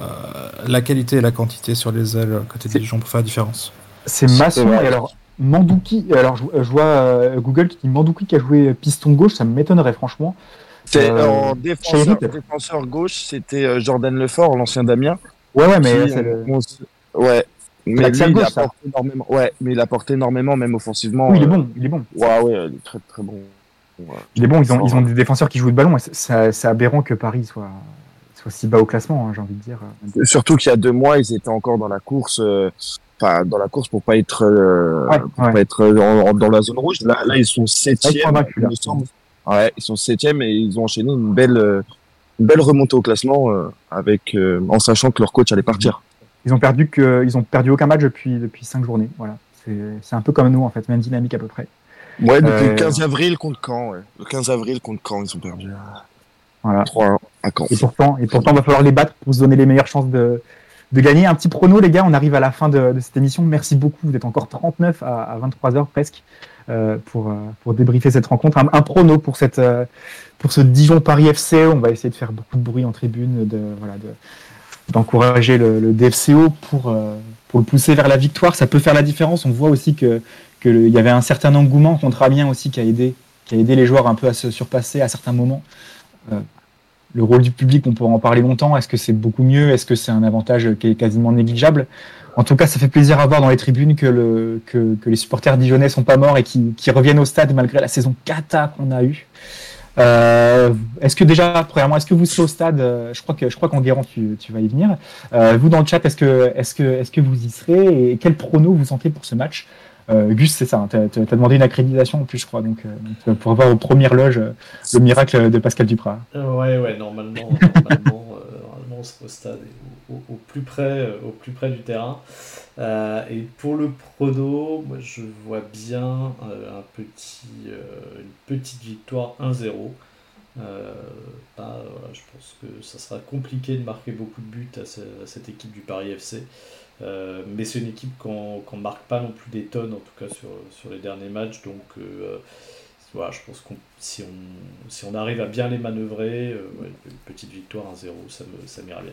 euh, la qualité et la quantité sur les ailes côté des gens pour faire la différence. C'est Masson et alors Mandouki. Alors je, je vois euh, Google qui dit Mandouki qui a joué piston gauche, ça m'étonnerait franchement. C'est Euh, en défenseur, gauche, c'était Jordan Lefort, l'ancien d'Amiens. Ouais, ouais, mais Qui, le- s- ouais. Mais lui, il apporte énormément. Ouais, mais il apporte énormément, même offensivement. Oui, il est euh, bon, il est bon. Ouais, ouais, il est très très bon. Ouais. Il est bon, ils ont, ils ont des défenseurs qui jouent de ballon. c'est- aberrant que Paris soit, aussi bas au classement, hein, j'ai envie de dire. Surtout qu'il y a deux mois, ils étaient encore dans la course, euh, enfin dans la course pour pas être, euh, Ouais, pour ouais. pas être dans la zone rouge. Là, là ils sont septième, il. Ouais, ils sont septième et ils ont enchaîné une belle, une belle remontée au classement euh, avec, en sachant que leur coach allait partir. Ils ont perdu que, ils ont perdu aucun match depuis depuis cinq journées. Voilà, c'est un peu comme nous en fait, même dynamique à peu près. Ouais, depuis Euh, le 15 avril contre Caen. Ouais. Le 15 avril contre Caen, ils ont perdu. Voilà. 3 à Caen. Et pourtant, et pourtant, va falloir les battre pour se donner les meilleures chances de, de gagner. Un petit prono, les gars, on arrive à la fin de, de cette émission. Merci beaucoup. Vous êtes encore 39 à, à 23 heures presque euh, pour, euh, pour débriefer cette rencontre. Un, un prono pour, cette, euh, pour ce Dijon-Paris FC. On va essayer de faire beaucoup de bruit en tribune, de, voilà, de, d'encourager le, DFCO pour, euh, pour le pousser vers la victoire. Ça peut faire la différence. On voit aussi que que le- il y avait un certain engouement contre Amiens aussi qui a aidé, qui aidé les joueurs un peu à se surpasser à certains moments. Euh, le rôle du public, on pourra en parler longtemps. Est-ce que c'est beaucoup mieux? Est-ce que c'est un avantage qui est quasiment négligeable? En tout cas, ça fait plaisir à voir dans les tribunes que les supporters dijonnais sont pas morts et qui, qui reviennent au stade malgré la saison cata qu'on a eue. Euh, est-ce que déjà, premièrement, est-ce que vous serez au stade Euh, Je crois que je crois qu'Enguerrand, tu, tu vas y venir. Euh, vous dans le chat, est-ce que est-ce que est-ce que vous y serez et quel prono vous sentez pour ce match? Gus, c'est ça. hein, tu as, demandé une accréditation en plus, je crois, donc, euh, donc tu vas pouvoir voir aux premières loges le miracle de Pascal Duprat. Ouais, ouais, normalement, au stade au, au- plus près, euh, au plus près du terrain. Euh, et pour le prono, moi je vois bien euh, un petit, une petite victoire 1-0. Euh, bah, je pense que ça sera compliqué de marquer beaucoup de buts à, ce- à cette équipe du Paris FC. Mais c'est une équipe qu'on qu'on marque pas non plus des tonnes, en tout cas sur, sur les derniers matchs. Donc voilà, je pense qu'on si on, si on arrive à bien les manœuvrer, euh, une petite victoire 1-0, ça me- ça m'ira bien.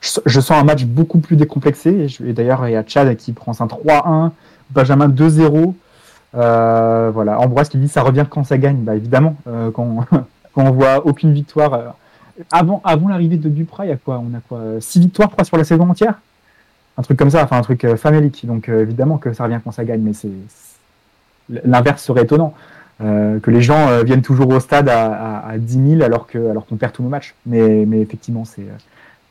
Je, sens un match beaucoup plus décomplexé. Et, d'ailleurs, il y a Chad qui prend un 3-1, Benjamin 2-0. Euh, voilà, Ambroise qui dit ça revient quand ça gagne. Bah évidemment, euh, quand, quand on voit aucune victoire. avant l'arrivée de Duprat, il y a quoi? On a quoi 6 victoires, je crois, sur la saison entière? Un truc comme ça, enfin un truc famélique. Donc évidemment que ça revient quand ça gagne, mais c'est l'inverse serait étonnant. Euh, que les gens euh, viennent toujours au stade à, à, à 10 000 alors que alors qu'on perd tous nos matchs. Mais, mais effectivement, c'est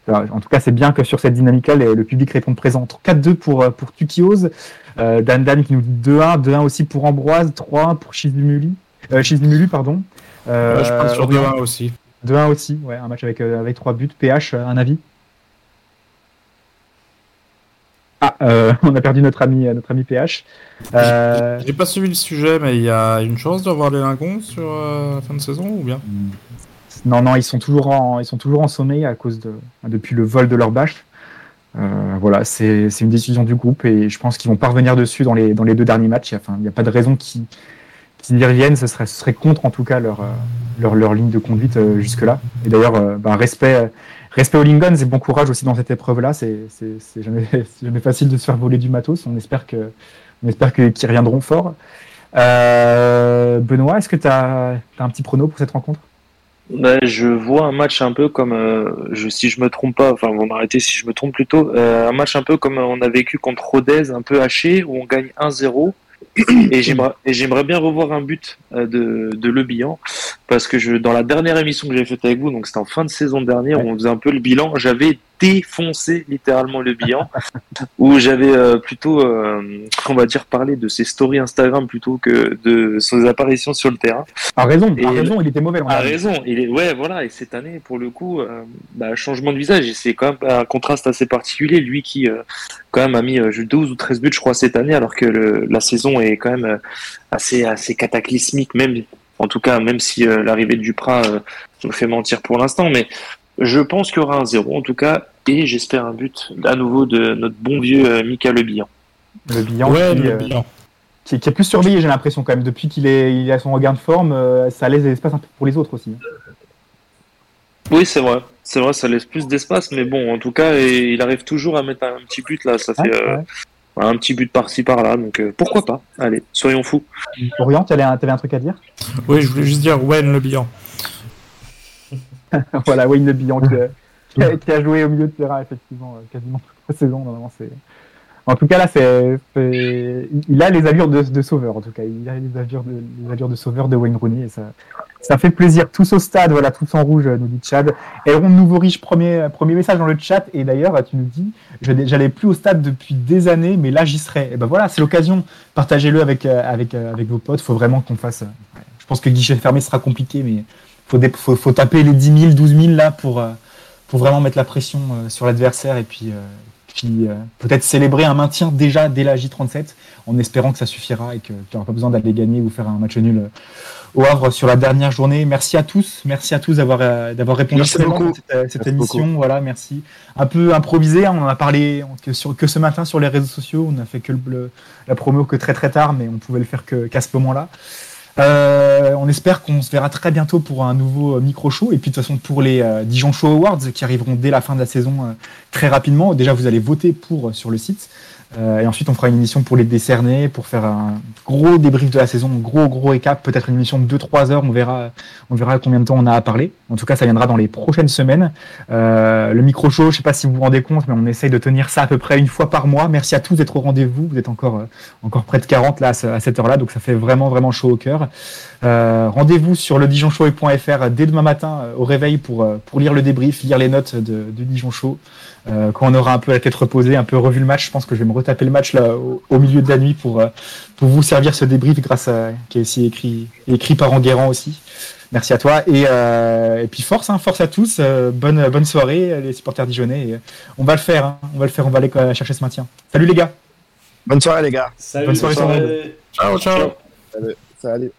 euh, en tout cas, c'est bien que sur cette dynamique-là, le public réponde présent. 4-2 pour, euh, pour Tukios. Euh, Dan Dan qui nous dit 2-1. 2-1 aussi pour Ambroise. 3-1 pour Chizumuli. Euh, Chizumulu, pardon. Euh, je pense sur 2-1 aussi. 2-1 aussi, ouais, un match avec, avec 3 buts. PH, un avis Ah, euh, on a perdu notre ami, euh, notre ami PH. Euh, J'ai pas suivi le sujet, mais il y a une chance de revoir les Lingons sur euh, la fin de saison ou bien? Non, non, ils sont toujours en, ils sont toujours en sommeil à cause de, depuis le vol de leur bâche. Euh, voilà, c'est une décision du groupe et je pense qu'ils vont pas revenir dessus dans les, dans les deux derniers matchs. Enfin, il n'y a pas de raison qu'ils qu'ils y reviennent. Ce serait, contre en tout cas leur, euh, leur, leur ligne de conduite euh, jusque-là. Et d'ailleurs, euh, ben, respect, euh, respect aux Lingons et bon courage aussi dans cette épreuve-là. C'est jamais, jamais facile de se faire voler du matos. On espère qu'ils reviendront fort. Benoît, est-ce que tu as, un petit prono pour cette rencontre? Bah, je vois un match un peu comme, si je me trompe pas, enfin vous m'arrêtez si je me trompe plutôt, un match un peu comme on a vécu contre Rodez, un peu haché, où on gagne 1-0. Et j'aimerais, bien revoir un but euh, de, de Le Bihan, parce que je, dans la dernière émission que j'avais faite avec vous, donc c'était en fin de saison dernière, on faisait un peu le bilan, j'avais défoncé littéralement Le Bihan, où j'avais euh, plutôt, euh, on va dire, parlé de ses stories Instagram plutôt que de ses apparitions sur le terrain. A raison, Et- raison, il était mauvais. dernier. raison, il est ouais voilà et cette année pour le coup euh, bah, changement de visage et c'est quand même un contraste assez particulier lui qui euh, quand même a mis euh, 12 ou 13 buts je crois cette année alors que le- la saison est quand même assez assez cataclysmique même en tout cas même si euh, l'arrivée de Duprat euh, nous fait mentir pour l'instant mais je pense qu'il y aura un zéro en tout cas et j'espère un but à nouveau de notre bon vieux euh, Mika Le Bihan. Le bilan, Ouais, qui, le euh, bilan. qui, qui est plus surveillé, j'ai l'impression quand même. Depuis qu'il est, il a son regard de forme, euh, ça laisse de l'espace un peu pour les autres aussi. Oui, c'est vrai. C'est vrai, ça laisse plus d'espace, mais bon, en tout cas, et il arrive toujours à mettre un petit but là. Ça fait euh, un petit but par-ci par-là, donc euh, pourquoi pas Allez, soyons fous. Orient, tu avais, un- t'avais un truc à dire? Oui, je voulais juste dire Wen le bilan. Voilà, Wayne Le Bihan qui, a- qui a, qui a joué au milieu de terrain, effectivement, euh, quasiment toute la saison. Normalement, c'est En tout cas, là, c'est, c'est- il a les allures de, de sauveur. En tout cas, il a les allures de, les allures de sauveur de Wayne Rooney. Et ça, ça fait plaisir. Tous au stade, voilà, tous en rouge, nous dit Chad. Aaron Nouveau Riche, premier, premier message dans le chat. Et d'ailleurs, tu nous dis, je j'allais plus au stade depuis des années, mais là, j'y serai. Et ben voilà, c'est l'occasion. Partagez-le avec, euh, avec, euh, avec vos potes. Faut vraiment qu'on fasse. euh. Je pense que guichet fermé sera compliqué, mais faut, faut, faut taper les 10 000, 12 000 là pour, euh, pour vraiment mettre la pression euh, sur l'adversaire et puis, euh, puis euh, peut-être célébrer un maintien déjà dès la J37 en espérant que ça suffira et que- qu'il n'y aura pas besoin d'aller gagner ou faire un match nul au Havre sur la dernière journée. Merci à tous, merci à tous d'avoir d'avoir répondu Merci beaucoup. à cette, cette Merci émission. beaucoup. Voilà, merci. Un peu improvisé, hein, on en a parlé que, sur, que ce matin sur les réseaux sociaux. On a fait que le, la promo que très très tard, mais on pouvait le faire qu'à ce moment-là. Euh, on espère qu'on se verra très bientôt pour un nouveau euh, micro show et puis de toute façon pour les euh, Dijon Show Awards qui arriveront dès la fin de la saison très rapidement. Déjà vous allez voter pour sur le site Euh, et ensuite on fera une émission pour les décerner, pour faire un gros débrief de la saison, gros gros récap, peut-être une émission de 2-3 heures. On verra, on verra combien de temps on a à parler. En tout cas ça viendra dans les prochaines semaines. Euh, le micro show, je sais pas si vous vous rendez compte, mais on essaye de tenir ça à peu près une fois par mois. Merci à tous d'être au rendez-vous. Vous êtes encore euh, encore près de 40 là à ce- à cette heure-là, donc ça fait vraiment vraiment chaud au cœur. Euh, Rendez-vous sur le dès demain matin euh, au réveil pour, pour lire le débrief, lire les notes de, de Dijon Show. Euh, quand on aura un peu la tête reposée, un peu revu le match, je pense que je vais me retaper le match là au, au milieu de la nuit pour, euh, pour vous servir ce débrief grâce à qui est aussi écrit, écrit par Enguerrand aussi. Merci à toi et, euh, et puis force, hein, force à tous, euh, bonne, bonne soirée les supporters dijonnais. Et, euh, on va le faire, hein, on va le faire, on va aller euh, chercher ce maintien. Salut les gars. Bonne soirée, les gars. Salut, Bonne soirée, bonne soirée. Ciao, ciao. Salut. Salut.